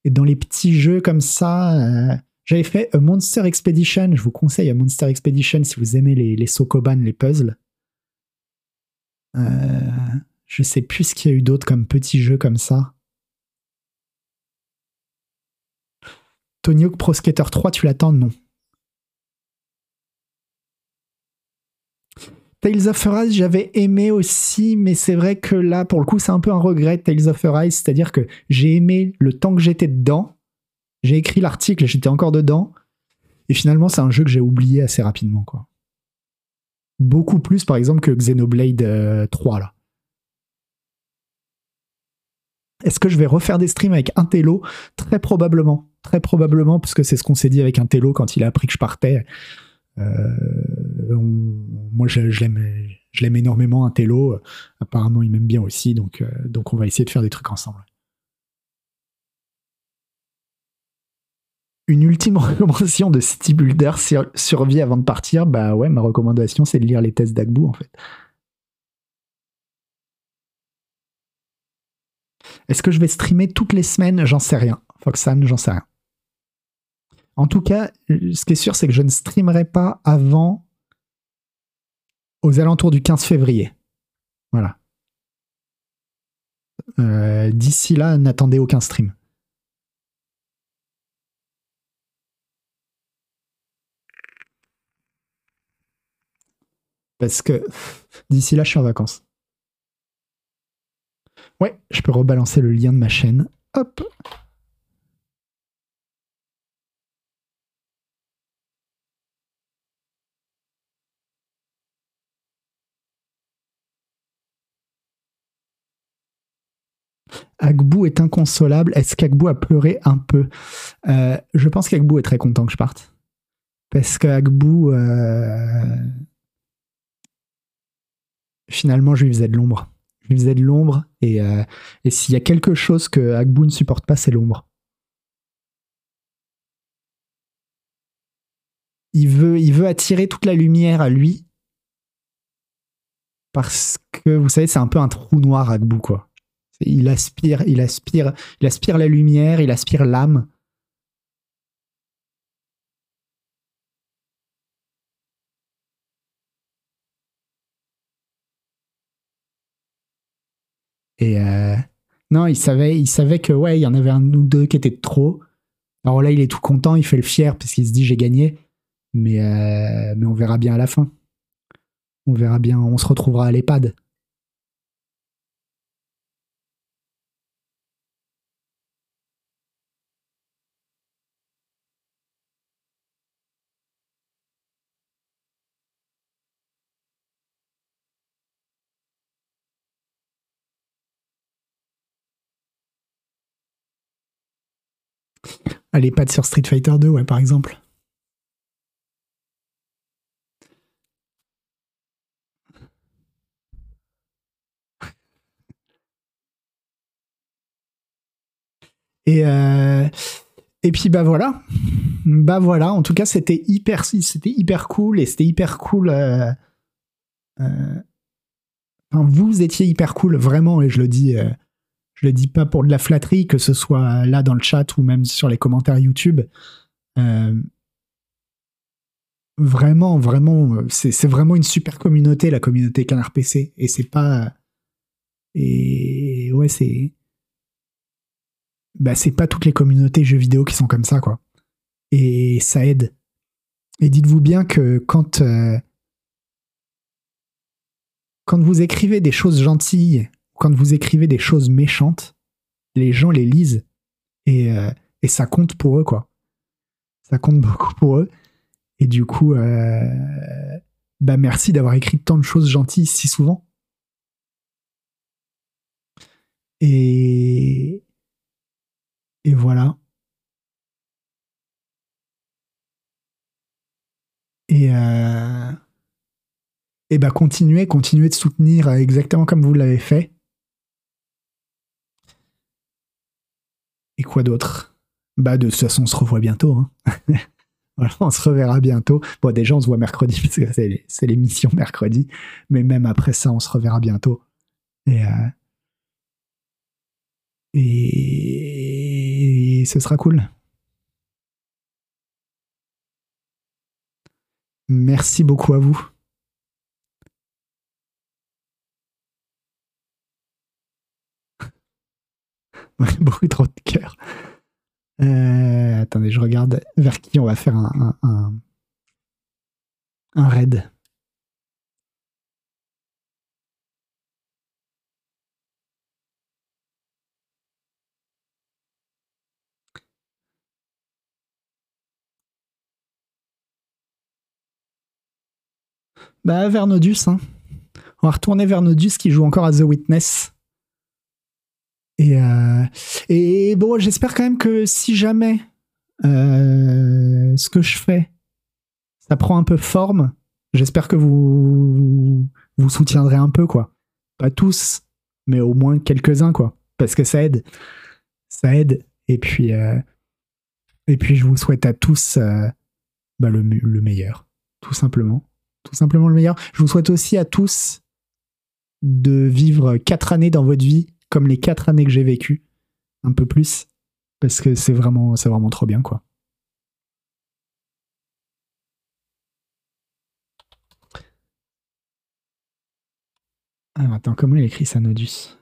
et dans les petits jeux comme ça, euh, j'avais fait A Monster Expedition, je vous conseille A Monster Expedition si vous aimez les, les Sokoban, les puzzles. Euh, je sais plus ce qu'il y a eu d'autre comme petits jeux comme ça. Tony Hawk Pro Skater 3, tu l'attends Non. Tales of Arise, j'avais aimé aussi, mais c'est vrai que là, pour le coup, c'est un peu un regret Tales of Arise, c'est-à-dire que j'ai aimé le temps que j'étais dedans. J'ai écrit l'article j'étais encore dedans. Et finalement, c'est un jeu que j'ai oublié assez rapidement, quoi beaucoup plus par exemple que Xenoblade 3 euh. Est-ce que je vais refaire des streams avec un télo Très probablement. Très probablement, parce que c'est ce qu'on s'est dit avec un quand il a appris que je partais. Euh, moi, je, l'aime énormément, un télo. Apparemment, il m'aime bien aussi, donc, euh, donc on va essayer de faire des trucs ensemble. Une ultime <laughs> recommandation de City Builder sur survie avant de partir, bah ouais, ma recommandation c'est de lire les tests d'Agbou en fait. Est-ce que je vais streamer toutes les semaines? J'en sais rien. Foxan, j'en sais rien. En tout cas, ce qui est sûr, c'est que je ne streamerai pas avant aux alentours du 15 février. Voilà. Euh, d'ici là, n'attendez aucun stream. Parce que d'ici là, je suis en vacances. Ouais, je peux rebalancer le lien de ma chaîne. Hop Agbou est inconsolable. Est-ce qu'Agbou a pleuré un peu? Euh, Je pense qu'Agbou est très content que je parte. Parce qu'Agbou, euh, finalement, je lui faisais de l'ombre. Je lui faisais de l'ombre, et, euh, s'il y a quelque chose que Agbu ne supporte pas, c'est l'ombre. Il veut, il veut attirer toute la lumière à lui, parce que, vous savez, c'est un peu un trou noir, Agbu, quoi. Il aspire, il aspire, il aspire la lumière, il aspire l'âme. Et euh, non, il savait, il que ouais, il y en avait un ou deux qui étaient trop. Alors là, il est tout content, il fait le fier parce qu'il se dit j'ai gagné. Mais, euh, mais on verra bien à la fin. On verra bien, on se retrouvera à l'EHPAD. Est pas sur Street Fighter 2, ouais, par exemple. Et, euh, et puis bah voilà, bah voilà. En tout cas, c'était hyper, c'était hyper cool et c'était hyper cool. Euh, euh, vous étiez hyper cool vraiment et je le dis je le dis pas pour de la flatterie, que ce soit là dans le chat ou même sur les commentaires YouTube. Euh, vraiment, vraiment, c'est vraiment une super communauté, la communauté Canard PC. Et c'est pas. Et ouais, c'est. Bah, c'est pas toutes les communautés jeux vidéo qui sont comme ça, quoi. Et ça aide. Et dites-vous bien que quand. Euh, quand vous écrivez des choses gentilles quand vous écrivez des choses méchantes, les gens les lisent et, euh, et ça compte pour eux, quoi. Ça compte <laughs> beaucoup pour eux. Et du coup, euh, bah merci d'avoir écrit tant de choses gentilles si souvent. Et, et voilà. Et, euh, et bah continuez, continuez de soutenir exactement comme vous l'avez fait. Et quoi d'autre? Bah de toute façon, on se revoit bientôt. Hein. <laughs> on se reverra bientôt. Bon, déjà, on se voit mercredi, <laughs> parce que c'est l'émission mercredi. Mais même après ça, on se reverra bientôt. Et, euh, et ce sera cool. Merci beaucoup à vous. <laughs> beaucoup trop de cœur. Euh, attendez, je regarde vers qui on va faire un, un, raid. Bah, vers Nodus. Hein. On va retourner vers Nodus qui joue encore à The Witness. Et, euh, et bon, j'espère quand même que si jamais euh, ce que je fais, ça prend un peu forme, j'espère que vous vous soutiendrez un peu, quoi. Pas tous, mais au moins quelques-uns, quoi. Parce que ça aide. Ça aide. Et puis, euh, je vous souhaite à tous bah, le, le meilleur, tout simplement tout simplement le meilleur. Je vous souhaite aussi à tous de vivre quatre années dans votre vie comme les quatre années que j'ai vécues, un peu plus, parce que c'est vraiment, vraiment trop bien, quoi. Ah, attends, comment il écrit ça, Nodus?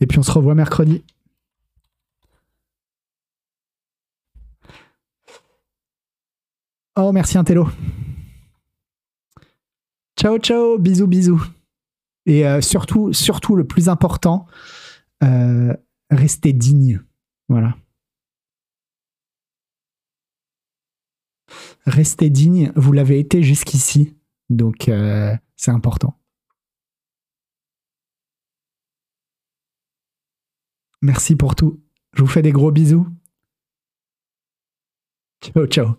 Et puis on se revoit mercredi. Oh, merci Intello. Ciao, ciao, bisous, bisous. Et euh, surtout, surtout, le plus important, euh, restez digne. Voilà. Restez digne, vous l'avez été jusqu'ici, donc euh, c'est important. Merci pour tout. Je vous fais des gros bisous. Ciao, ciao.